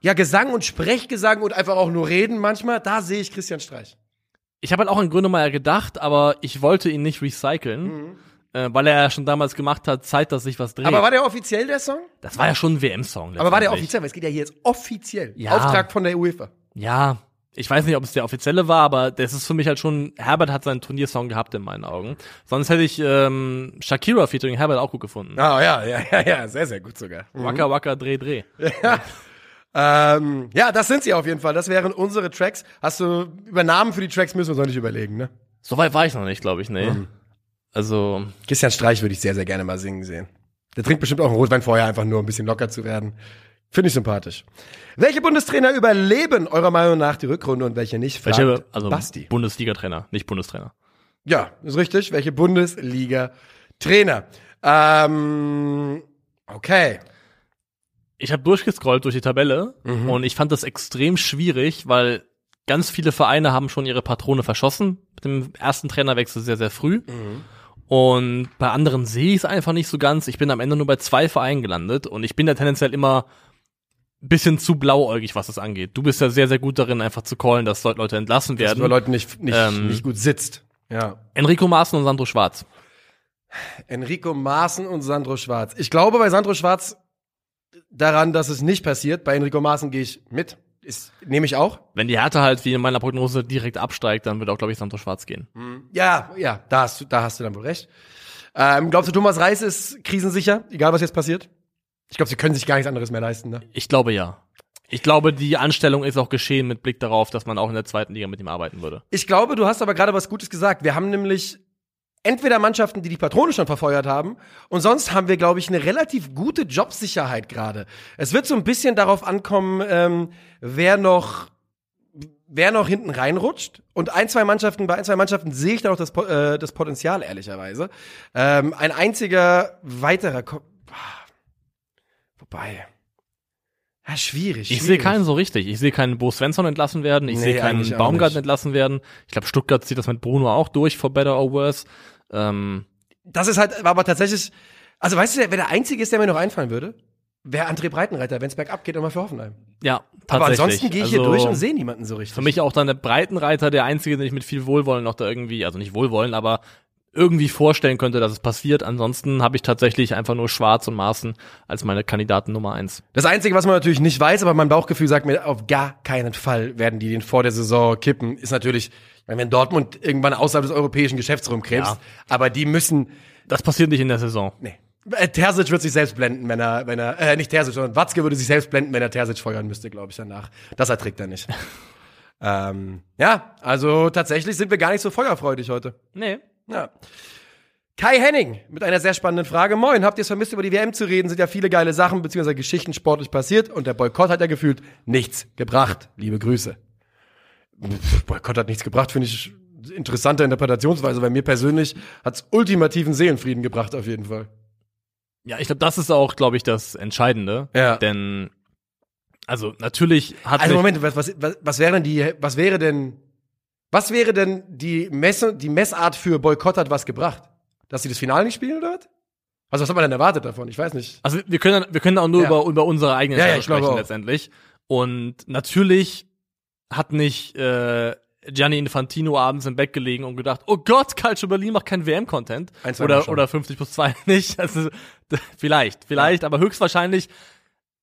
ja, Gesang und Sprechgesang und einfach auch nur reden manchmal, da sehe ich Christian Streich. Ich habe halt auch an Grönemeyer gedacht, aber ich wollte ihn nicht recyceln, äh, weil er ja schon damals gemacht hat, Zeit, dass sich was dreht. Mhm. Aber war der offiziell der Song? das war ja schon ein WM-Song. Aber war der offiziell? Weil es geht ja hier jetzt offiziell. Ja. Auftrag von der UEFA. Ja, ich weiß nicht, ob es der offizielle war, aber das ist für mich halt schon, Herbert hat seinen Turniersong gehabt in meinen Augen. Sonst hätte ich ähm, Shakira featuring Herbert auch gut gefunden. Ah, ja, ja, ja, ja, sehr, sehr gut sogar. Waka Waka Dreh Dreh. Ähm, ja, das sind sie auf jeden Fall. Das wären unsere Tracks. Hast du, über Namen für die Tracks müssen wir uns noch nicht überlegen, ne? So weit war ich noch nicht, glaube ich, nee. Also, Christian Streich würde ich sehr, sehr gerne mal singen sehen. Der trinkt bestimmt auch einen Rotwein vorher, einfach nur um ein bisschen locker zu werden. Finde ich sympathisch. Welche Bundestrainer überleben eurer Meinung nach die Rückrunde und welche nicht? Fragt welche, also Basti. Bundesliga-Trainer, nicht Bundestrainer. Ja, ist richtig. Welche Bundesliga-Trainer? Ähm, okay. Ich habe durchgescrollt durch die Tabelle und ich fand das extrem schwierig, weil ganz viele Vereine haben schon ihre Patrone verschossen mit dem ersten Trainerwechsel sehr, sehr früh. Und bei anderen sehe ich es einfach nicht so ganz. Ich bin am Ende nur bei zwei Vereinen gelandet und ich bin da tendenziell immer ein bisschen zu blauäugig, was das angeht. Du bist ja sehr, sehr gut darin, einfach zu callen, dass dort Leute entlassen Dass werden. bei Leuten nicht, nicht, Ähm, nicht gut sitzt. Ja. Enrico Maaßen und Sandro Schwarz. Enrico Maaßen und Sandro Schwarz. Ich glaube bei Sandro Schwarz daran, dass es nicht passiert. Bei Enrico Maaßen gehe ich mit. Ist, nehme ich auch. Wenn die Härte halt wie in meiner Prognose direkt absteigt, dann wird auch, glaube ich, Sandro Schwarz gehen. Ja, ja, da hast du, da hast du dann wohl recht. Ähm, glaubst du, Thomas Reis ist krisensicher, egal was jetzt passiert? Ich glaube, sie können sich gar nichts anderes mehr leisten, ne? Ich glaube ja. Ich glaube, die Anstellung ist auch geschehen mit Blick darauf, dass man auch in der zweiten Liga mit ihm arbeiten würde. Ich glaube, du hast aber gerade was Gutes gesagt. Wir haben nämlich entweder Mannschaften, die die Patrone schon verfeuert haben, und sonst haben wir, glaube ich, eine relativ gute Jobsicherheit gerade. Es wird so ein bisschen darauf ankommen, ähm, wer noch wer noch hinten reinrutscht. Und ein, zwei Mannschaften, bei ein, zwei Mannschaften sehe ich da noch das, äh, das Potenzial, ehrlicherweise. Ähm, ein einziger weiterer Ko Ah. Wobei. Ja, schwierig. Ich sehe keinen so richtig. Ich sehe keinen Bo Svensson entlassen werden. Ich Nee, sehe keinen Baumgart entlassen werden. Ich glaube, Stuttgart zieht das mit Bruno auch durch, for better or worse. Ähm, Das ist halt, aber tatsächlich, also weißt du, wer der Einzige ist, der mir noch einfallen würde? Wäre André Breitenreiter, wenn es bergab geht, immer für Hoffenheim. ja, tatsächlich. Aber ansonsten gehe ich hier Also, durch und sehe niemanden so richtig. Für mich auch dann der Breitenreiter, der Einzige, den ich mit viel Wohlwollen noch da irgendwie, also nicht Wohlwollen, aber irgendwie vorstellen könnte, dass es passiert. Ansonsten habe ich tatsächlich einfach nur Schwarz und Maaßen als meine Kandidaten Nummer eins. Das Einzige, was man natürlich nicht weiß, aber mein Bauchgefühl sagt mir, auf gar keinen Fall werden die den vor der Saison kippen, ist natürlich, wenn Dortmund irgendwann außerhalb des europäischen Geschäftsraums krebst, Ja. aber die müssen, Das passiert nicht in der Saison. nee. Äh, Terzic wird sich selbst blenden, wenn er, wenn er, äh, nicht Terzic, sondern Watzke würde sich selbst blenden, wenn er Terzic feuern müsste, glaube ich, danach. Das erträgt er nicht. ähm, ja, also tatsächlich sind wir gar nicht so feuerfreudig heute. Nee. Ja. Kai Henning mit einer sehr spannenden Frage. Moin, habt ihr es vermisst, über die WM zu reden? Sind ja viele geile Sachen bzw. Geschichten sportlich passiert und der Boykott hat ja gefühlt nichts gebracht. Liebe Grüße. Pff, Boykott hat nichts gebracht, finde ich interessante Interpretationsweise. Bei mir persönlich hat's ultimativen Seelenfrieden gebracht, auf jeden Fall. Ja, ich glaube, das ist auch, glaube ich, das Entscheidende. Ja. Denn, also natürlich hat Also Moment, was, was, was wäre denn die, was wäre denn, was wäre denn die Messe, die Messart für Boykott hat was gebracht? Dass sie das Finale nicht spielen oder was? Also was hat man denn erwartet davon? Ich weiß nicht. also wir können, wir können auch nur Ja. über, über unsere eigenen Ja, ja, sprechen letztendlich. Und natürlich hat nicht äh, Gianni Infantino abends im Bett gelegen und gedacht, oh Gott, Calcio Berlin macht kein WM-Content. Oder, oder 50 plus 2 nicht. Also, vielleicht, vielleicht, aber höchstwahrscheinlich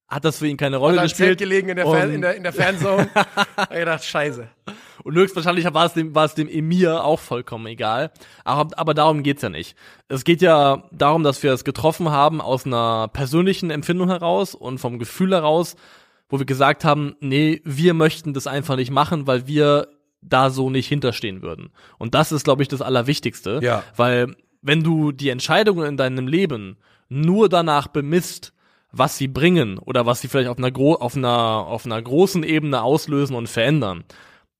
hat das für ihn keine Rolle Hat am Zelt gespielt. gelegen in der, Fan, in der, in der Fanzone. Hab gedacht, scheiße. Und höchstwahrscheinlich war es dem, war es dem Emir auch vollkommen egal. Aber, aber darum geht's ja nicht. Es geht ja darum, dass wir es getroffen haben aus einer persönlichen Empfindung heraus und vom Gefühl heraus, wo wir gesagt haben, nee, wir möchten das einfach nicht machen, weil wir da so nicht hinterstehen würden. Und das ist, glaube ich, das Allerwichtigste. Ja. Weil wenn du die Entscheidungen in deinem Leben nur danach bemisst, was sie bringen oder was sie vielleicht auf einer, gro auf einer, auf einer großen Ebene auslösen und verändern,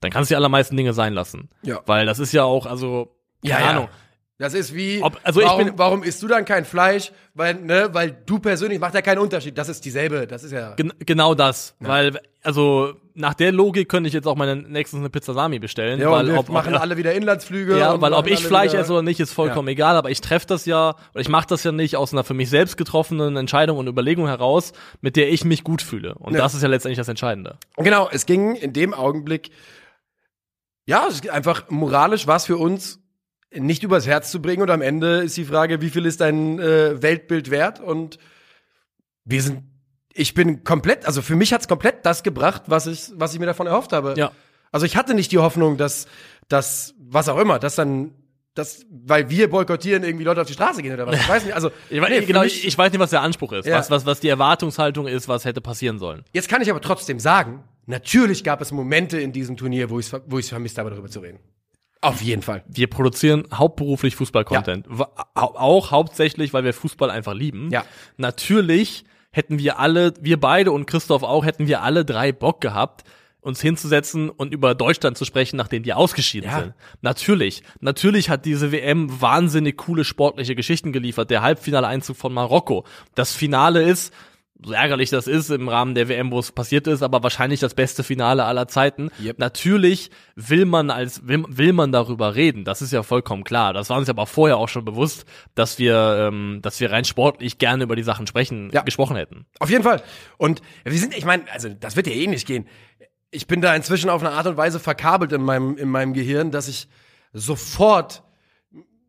dann kannst du die allermeisten Dinge sein lassen. Ja. Weil das ist ja auch, also, keine Ahnung. Das ist wie, Ob- also ich warum, bin- warum isst du dann kein Fleisch? Weil, ne, weil du persönlich macht ja keinen Unterschied. Das ist dieselbe, das ist ja. Gen genau das. Weil, also, nach der Logik könnte ich jetzt auch meine nächstens eine Pizza Sami bestellen. Ja, weil wir ob, machen ob, alle wieder Inlandsflüge. Ja, weil ob ich Fleisch esse oder nicht, ist vollkommen egal, aber ich treffe das ja, oder ich mache das ja nicht aus einer für mich selbst getroffenen Entscheidung und Überlegung heraus, mit der ich mich gut fühle. Und Ja. das ist ja letztendlich das Entscheidende. Genau, es ging in dem Augenblick, ja, es ist einfach moralisch was für uns nicht übers Herz zu bringen und am Ende ist die Frage, wie viel ist dein äh, Weltbild wert und wir sind, ich bin komplett, also für mich hat's komplett das gebracht, was ich, was ich mir davon erhofft habe. Ja. Also ich hatte nicht die Hoffnung, dass, dass was auch immer, dass dann das, weil wir boykottieren, irgendwie Leute auf die Straße gehen oder was. Ich weiß nicht, also Ich, weiß, nee, genau, mich- ich, weiß nicht, was der Anspruch ist, Ja. was, was, was die Erwartungshaltung ist, was hätte passieren sollen. Jetzt kann ich aber trotzdem sagen, natürlich gab es Momente in diesem Turnier, wo ich es wo ich's vermisst habe, darüber zu reden. Auf jeden Fall. Wir produzieren hauptberuflich Fußball-Content. Hau- Auch hauptsächlich, weil wir Fußball einfach lieben. Ja. Natürlich hätten wir alle, wir beide und Christoph auch, hätten wir alle drei Bock gehabt, uns hinzusetzen und über Deutschland zu sprechen, nachdem die ausgeschieden Ja. sind. Natürlich. Natürlich hat diese WM wahnsinnig coole sportliche Geschichten geliefert. Der Halbfinale-Einzug von Marokko. Das Finale ist, so ärgerlich das ist im Rahmen der WM, wo es passiert ist, aber wahrscheinlich das beste Finale aller Zeiten. Yep. Natürlich will man als will, will man darüber reden. Das ist ja vollkommen klar. Das war uns aber vorher auch schon bewusst, dass wir ähm, dass wir rein sportlich gerne über die Sachen sprechen Ja. gesprochen hätten. Auf jeden Fall. Und wir sind, ich meine, also das wird ja eh nicht gehen. Ich bin da inzwischen auf eine Art und Weise verkabelt in meinem, in meinem Gehirn, dass ich sofort,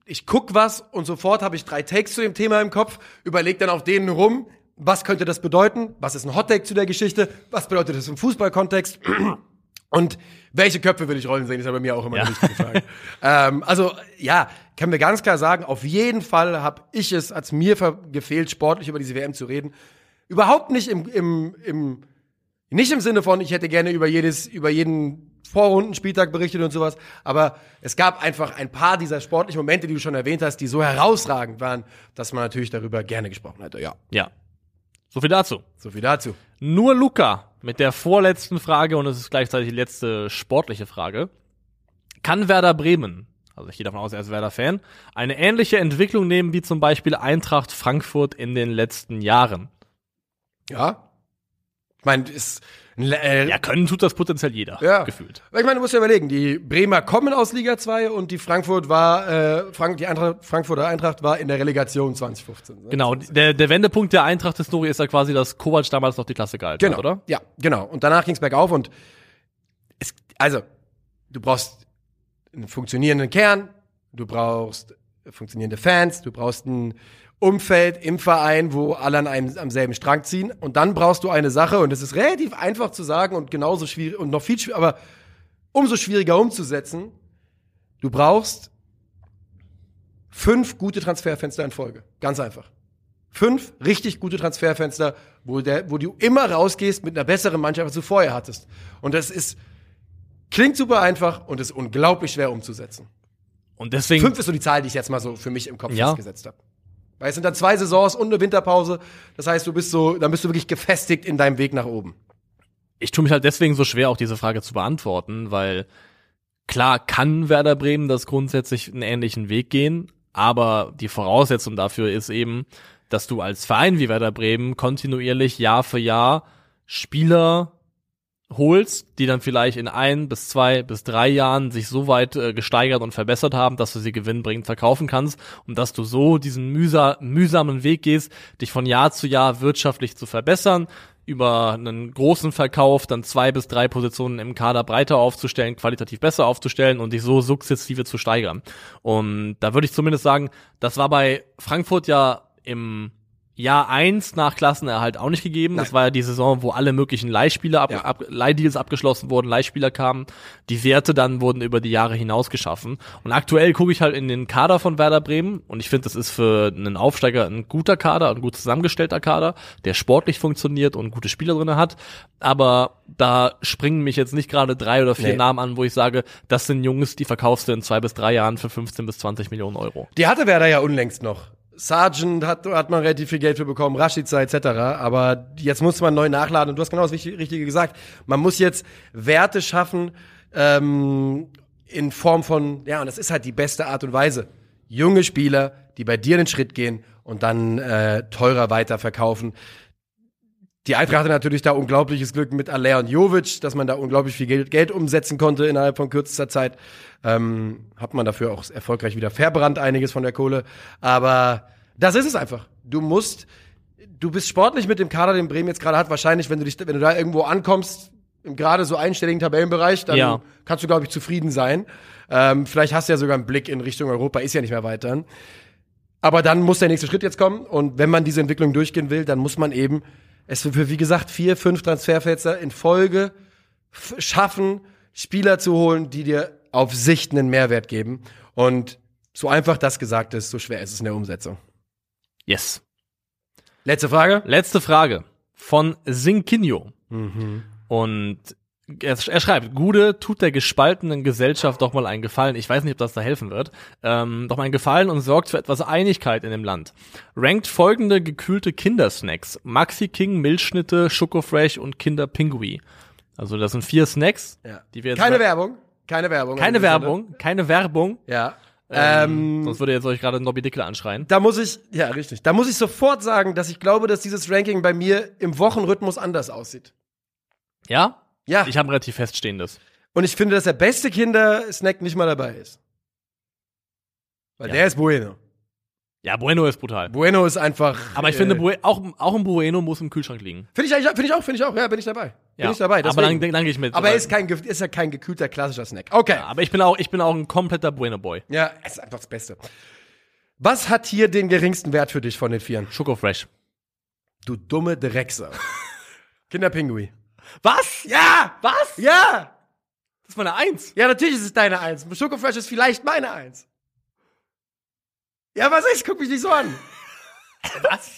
ich guck was und sofort habe ich drei Takes zu dem Thema im Kopf, überleg dann auf denen rum, was könnte das bedeuten, was ist ein Hot Take zu der Geschichte, was bedeutet das im Fußballkontext und welche Köpfe will ich rollen sehen, ist ja bei mir auch immer Ja. eine wichtige Frage. ähm, also ja, können wir ganz klar sagen, auf jeden Fall habe ich es, als mir gefehlt, sportlich über diese WM zu reden. Überhaupt nicht im, im, im nicht im Sinne von, ich hätte gerne über jedes, über jeden Vorrundenspieltag berichtet und sowas, aber es gab einfach ein paar dieser sportlichen Momente, die du schon erwähnt hast, die so herausragend waren, dass man natürlich darüber gerne gesprochen hätte. Ja, Ja. So viel dazu. so viel dazu. Nur Luca mit der vorletzten Frage und es ist gleichzeitig die letzte sportliche Frage. Kann Werder Bremen, also ich gehe davon aus, er ist Werder-Fan, eine ähnliche Entwicklung nehmen wie zum Beispiel Eintracht Frankfurt in den letzten Jahren? Ja. Ich meine, ist äh, Ja, können tut das potenziell jeder, Ja. gefühlt. Ich meine, du musst ja überlegen, die Bremer kommen aus Liga 2 und die Frankfurt war, äh, Frank, die Eintracht, Frankfurter Eintracht war in der Relegation 2015. ne? Genau, der, der Wendepunkt der Eintracht-Historie ist ja quasi, dass Kovac damals noch die Klasse gehalten Genau, hat, oder? Ja, genau. Und danach ging's bergauf und es, also, du brauchst einen funktionierenden Kern, du brauchst funktionierende Fans, du brauchst ein Umfeld im Verein, wo alle an einem am selben Strang ziehen. Und dann brauchst du eine Sache, und es ist relativ einfach zu sagen und genauso schwierig und noch viel schwieriger, aber umso schwieriger umzusetzen. Du brauchst fünf gute Transferfenster in Folge. Ganz einfach. Fünf richtig gute Transferfenster, wo, der, wo du immer rausgehst mit einer besseren Mannschaft, als du vorher hattest. Und das ist, klingt super einfach und ist unglaublich schwer umzusetzen. Und deswegen, Fünf ist so die Zahl, die ich jetzt mal so für mich im Kopf Ja. festgesetzt habe. Weil es sind dann zwei Saisons und eine Winterpause. Das heißt, du bist so, dann bist du wirklich gefestigt in deinem Weg nach oben. ich tue mich halt deswegen so schwer, auch diese Frage zu beantworten, weil klar kann Werder Bremen das grundsätzlich einen ähnlichen Weg gehen, aber die Voraussetzung dafür ist eben, dass du als Verein wie Werder Bremen kontinuierlich Jahr für Jahr Spieler holst, die dann vielleicht in ein bis zwei bis drei Jahren sich so weit äh, gesteigert und verbessert haben, dass du sie gewinnbringend verkaufen kannst und dass du so diesen mühsa mühsamen Weg gehst, dich von Jahr zu Jahr wirtschaftlich zu verbessern, über einen großen Verkauf dann zwei bis drei Positionen im Kader breiter aufzustellen, qualitativ besser aufzustellen und dich so sukzessive zu steigern. Und da würde ich zumindest sagen, das war bei Frankfurt ja im Jahr eins nach Klassenerhalt auch nicht gegeben. Das Nein. war ja die Saison, wo alle möglichen Leihspieler ab, Ja. ab, Leihdeals abgeschlossen wurden, Leihspieler kamen. Die Werte dann wurden über die Jahre hinaus geschaffen. Und aktuell gucke ich halt in den Kader von Werder Bremen und ich finde, das ist für einen Aufsteiger ein guter Kader, ein gut zusammengestellter Kader, der sportlich funktioniert und gute Spieler drinne hat. Aber da springen mich jetzt nicht gerade drei oder vier Nee. Namen an, wo ich sage, das sind Jungs, die verkaufst du in zwei bis drei Jahren für 15 bis 20 Millionen Euro. Die hatte Werder ja unlängst noch. Sargent hat, hat man relativ viel Geld für bekommen, Rashica etc. Aber jetzt muss man neu nachladen. Und du hast genau das Richtige gesagt. Man muss jetzt Werte schaffen ähm, in Form von, ja, und das ist halt die beste Art und Weise. Junge Spieler, die bei dir den Schritt gehen und dann äh, teurer weiterverkaufen. Die Eintracht hatte natürlich da unglaubliches Glück mit Aller und Jovic, dass man da unglaublich viel Geld, Geld umsetzen konnte innerhalb von kürzester Zeit. Ähm, hat man dafür auch erfolgreich wieder verbrannt, einiges von der Kohle. Aber das ist es einfach. Du musst, du bist sportlich mit dem Kader, den Bremen jetzt gerade hat. Wahrscheinlich, wenn du dich, wenn du da irgendwo ankommst, im gerade so einstelligen Tabellenbereich, dann Ja. kannst du, glaube ich, zufrieden sein. Ähm, vielleicht hast du ja sogar einen Blick in Richtung Europa, ist ja nicht mehr weiter. Aber dann muss der nächste Schritt jetzt kommen. Und wenn man diese Entwicklung durchgehen will, dann muss man eben es für, wie gesagt, vier, fünf Transferfenster in Folge schaffen, Spieler zu holen, die dir auf Sicht einen Mehrwert geben. Und so einfach das gesagt ist, so schwer ist es in der Umsetzung. Yes. Letzte Frage. Letzte Frage von Sinkinho. Und er, er schreibt, Gude tut der gespaltenen Gesellschaft doch mal einen Gefallen. Ich weiß nicht, ob das da helfen wird. Ähm, doch mal einen Gefallen und sorgt für etwas Einigkeit in dem Land. Rankt folgende gekühlte Kindersnacks. Maxi King, Milchschnitte, Schokofresh und Kinder Pingui. Also das sind vier Snacks, Ja. die wir jetzt Keine Werbung. Keine Werbung. keine Werbung, keine Werbung. Ja. Ähm, Ähm, sonst würde jetzt euch gerade Nobby Dickel anschreien. da muss ich, ja, richtig. Da muss ich sofort sagen, dass ich glaube, dass dieses Ranking bei mir im Wochenrhythmus anders aussieht. Ja? Ja. Ich habe ein relativ feststehendes. Und ich finde, dass der beste Kindersnack nicht mal dabei ist. Weil Ja. der ist Bueno. Ja, Bueno ist brutal. Bueno ist einfach. Aber ich äh, finde, Bue auch, auch ein Bueno muss im Kühlschrank liegen. Finde ich finde ich auch, finde ich auch. Ja, bin ich dabei. Bin Ja. ich dabei. Aber deswegen. dann, dann gehe ich mit. Aber er ist kein, ist ja kein gekühlter klassischer Snack. Okay. aber ich bin auch, ich bin auch ein kompletter Bueno-Boy. Ja, es ist einfach das Beste. Was hat hier den geringsten Wert für dich von den Vieren? Schokofresh. Du dumme Drecksau. Kinderpingui. Was? Ja! Was? Ja! Das ist meine Eins. Ja, natürlich ist es deine Eins. Schokofresh ist vielleicht meine Eins. Ja, was ist? Guck mich nicht so an. Was?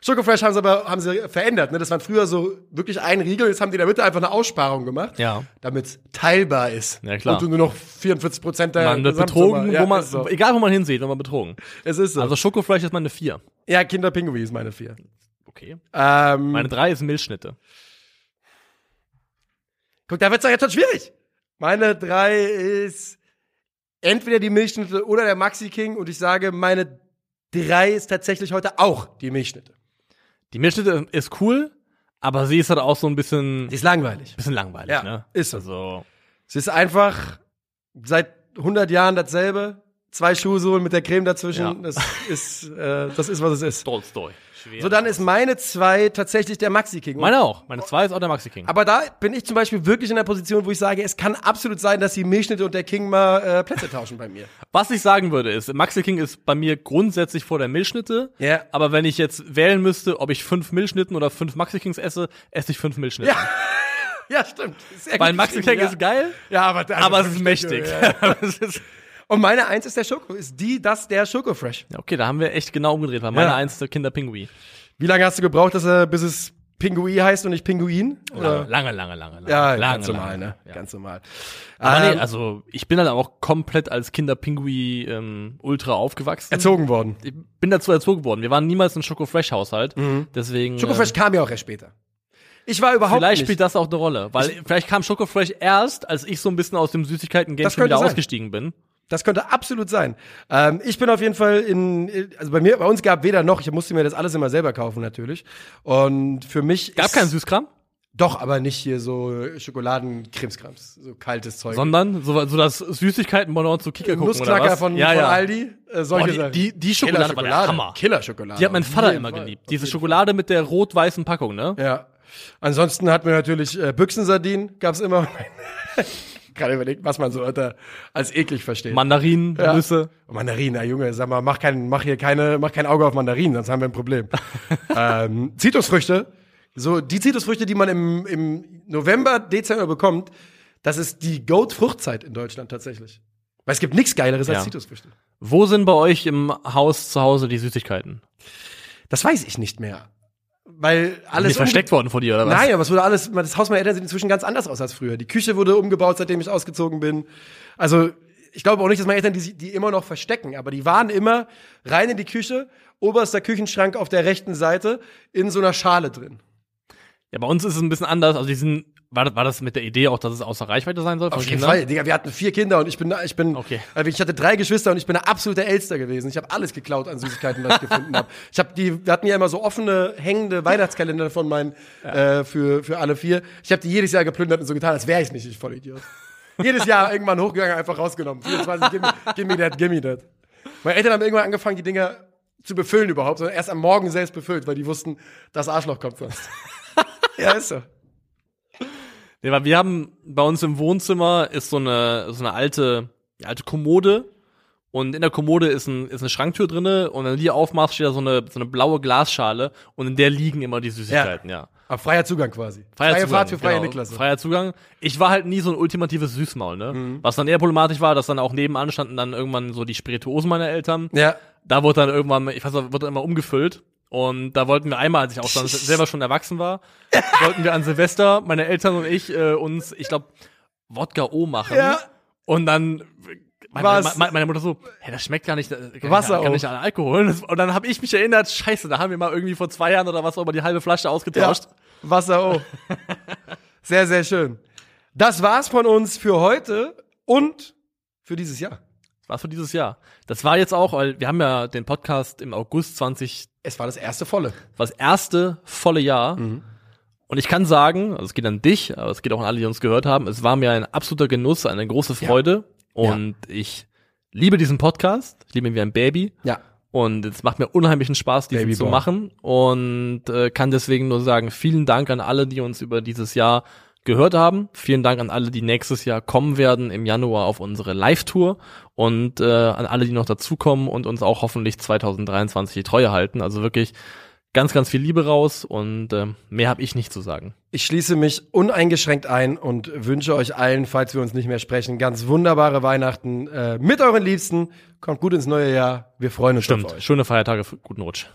Schokofresh haben sie aber haben sie verändert. Ne? Das waren früher so wirklich ein Riegel. Jetzt haben die in der Mitte einfach eine Aussparung gemacht, Ja. damit es teilbar ist. Ja, klar. Und du nur noch 44 Prozent der Man wird betrogen, ja, wo man, so. egal wo man hinsieht, wird man betrogen. Es ist so. Also Schokofresh ist meine Vier. ja, Kinderpingui ist meine vier. Okay. Ähm, Meine Drei ist Milchschnitte. Guck, da wird's doch jetzt schon schwierig. Meine drei ist entweder die Milchschnitte oder der Maxi King. Und ich sage, meine drei ist tatsächlich heute auch die Milchschnitte. Die Milchschnitte ist cool, aber sie ist halt auch so ein bisschen, Die ist langweilig. bisschen langweilig, Ja, ne? ist so. Also, Es ist einfach seit 100 Jahren dasselbe. Zwei Schuhsohlen mit der Creme dazwischen. Ja. Das ist, äh, das ist, was es ist. Tolstoi. So, dann ist meine zwei tatsächlich der Maxi King. meine auch. Meine Zwei ist auch der Maxi King. Aber da bin ich zum Beispiel wirklich in der Position, wo ich sage, es kann absolut sein, dass die Milchschnitte und der King mal äh, Plätze tauschen bei mir. Was ich sagen würde ist, Maxi King ist bei mir grundsätzlich vor der Milchschnitte. Ja. Aber wenn ich jetzt wählen müsste, ob ich fünf Milchschnitten oder fünf Maxi Kings esse, esse ich fünf Milchschnitten. Ja, stimmt. Sehr Weil Maxi King ja. ist geil, Ja, aber, also aber es ist mächtig. Ja. Ist- Und meine Eins ist der Schoko, ist die, das, der Schoko Fresh. Ja, okay, da haben wir echt genau umgedreht, weil meine Ja. Eins der Kinderpingui. Wie lange hast du gebraucht, dass er, bis es Pingui heißt und nicht Pinguin? Lange, lange, lange, lange. lange. Ja, lange, ganz normal, lange, ne? Ja. Ganz normal. Aber Ähm, nee, also ich bin dann auch komplett als Kinderpingui ähm, ultra aufgewachsen. erzogen worden. Ich bin dazu erzogen worden. Wir waren niemals ein Schoko-Fresh-Haushalt. Deswegen. Schoko Fresh kam ja auch erst später. Ich war überhaupt Vielleicht nicht. spielt das auch eine Rolle, weil vielleicht kam Schoko Fresh erst, als ich so ein bisschen aus dem Süßigkeiten-Game schon wieder sein. ausgestiegen bin. Das könnte absolut sein. Ähm, ich bin auf jeden Fall in, also bei mir, bei uns gab weder noch, ich musste mir das alles immer selber kaufen natürlich. Und für mich Gab ist, keinen Süßkram, Doch, aber nicht hier so Schokoladenkrimskrams, so kaltes Zeug. sondern so, so das Süßigkeiten-Bonbon zu Kika gucken oder Nussknacker was? von, ja, von ja. Aldi, äh, solche Boah, die- Sachen. die- die Schokolade war der Hammer. Killer-Schokolade. Die hat mein Vater immer Fall. geliebt. Diese Schokolade mit der rot-weißen Packung, ne? Ja. Ansonsten hatten wir natürlich äh, Büchsensardinen, gab's immer. Gerade überlegt, was man so unter, als eklig versteht. Mandarinen, Ja. Nüsse. Mandarinen, na Junge, sag mal, mach, kein, mach hier keine, mach kein Auge auf Mandarinen, sonst haben wir ein Problem. ähm, Zitrusfrüchte, so die Zitrusfrüchte, die man im, im November, Dezember bekommt, das ist die Goat-Fruchtzeit in Deutschland tatsächlich. Weil es gibt nichts Geileres als Ja. Zitrusfrüchte. Wo sind bei euch im Haus zu Hause die Süßigkeiten? Das weiß ich nicht mehr. Weil alles. Nicht versteckt worden vor dir, oder was? Nein, aber es wurde alles, das Haus meiner Eltern sieht inzwischen ganz anders aus als früher. Die Küche wurde umgebaut, seitdem ich ausgezogen bin. Also, ich glaube auch nicht, dass meine Eltern die, die immer noch verstecken, aber die waren immer rein in die Küche, oberster Küchenschrank auf der rechten Seite, in so einer Schale drin. Ja, bei uns ist es ein bisschen anders. Also die sind, war das, war das mit der Idee auch, dass es außer Reichweite sein soll? Auf jeden Kindern? Fall, Digga, wir hatten vier Kinder und ich bin, ich bin, Okay. also ich hatte drei Geschwister und ich bin der absolute Älster gewesen. Ich habe alles geklaut an Süßigkeiten, was ich gefunden habe. Ich habe die, wir hatten ja immer so offene, hängende Weihnachtskalender von meinen, äh, für, für alle vier. Ich habe die jedes Jahr geplündert und so getan, als wäre ich nicht, ich Vollidiot. jedes Jahr irgendwann hochgegangen, einfach rausgenommen. 24, gimme, gimme that, gimme that. Meine Eltern haben irgendwann angefangen, die Dinger zu befüllen überhaupt, sondern erst am Morgen selbst befüllt, weil die wussten, das Arschloch kommt sonst. ja, ist so. Nee, weil wir haben bei uns im Wohnzimmer ist so eine, so eine alte, ja, alte Kommode Und in der Kommode ist, ein, ist eine Schranktür drinne und wenn du die aufmachst, steht da so eine, so eine blaue Glasschale und in der liegen immer die Süßigkeiten, ja. Aber freier Zugang quasi. Freier Freie Zugang, Fahrt für freie genau. Niklasse. Freier Zugang. Ich war halt nie so ein ultimatives Süßmaul, ne? Mhm. Was dann eher problematisch war, dass dann auch nebenan standen dann irgendwann so die Spirituosen meiner Eltern. Ja. Da wurde dann irgendwann, ich weiß nicht, wurde dann immer umgefüllt. Und da wollten wir einmal, als ich auch dann selber schon erwachsen war, wollten wir an Silvester, meine Eltern und ich, äh, uns, ich glaube, Wodka O machen. Ja. Und dann meine, meine, meine Mutter so, hey, das schmeckt gar nicht, kann Wasser nicht, kann nicht an Alkohol. Und dann habe ich mich erinnert, scheiße, da haben wir mal irgendwie vor zwei Jahren oder was auch immer die halbe Flasche ausgetauscht. Wasser O. sehr, sehr schön. Das war's von uns für heute und für dieses Jahr. Was für dieses Jahr. Das war jetzt auch, weil wir haben ja den Podcast im August 20, Es war das erste volle. war das erste volle Jahr. Und ich kann sagen, also es geht an dich, aber es geht auch an alle, die uns gehört haben, es war mir ein absoluter Genuss, eine große Freude. Und ich liebe diesen Podcast. Ich liebe ihn wie ein Baby. Ja. Und es macht mir unheimlichen Spaß, diesen Baby zu Boy. machen. Und äh, kann deswegen nur sagen, vielen Dank an alle, die uns über dieses Jahr gehört haben. Vielen Dank an alle, die nächstes Jahr kommen werden im Januar auf unsere Live-Tour. Und äh, an alle, die noch dazukommen und uns auch hoffentlich 2023 die Treue halten. Also wirklich ganz, ganz viel Liebe raus und äh, mehr habe ich nicht zu sagen. Ich schließe mich uneingeschränkt ein und wünsche euch allen, falls wir uns nicht mehr sprechen, ganz wunderbare Weihnachten äh, mit euren Liebsten. Kommt gut ins neue Jahr. Wir freuen uns auf euch. Schöne Feiertage, guten Rutsch.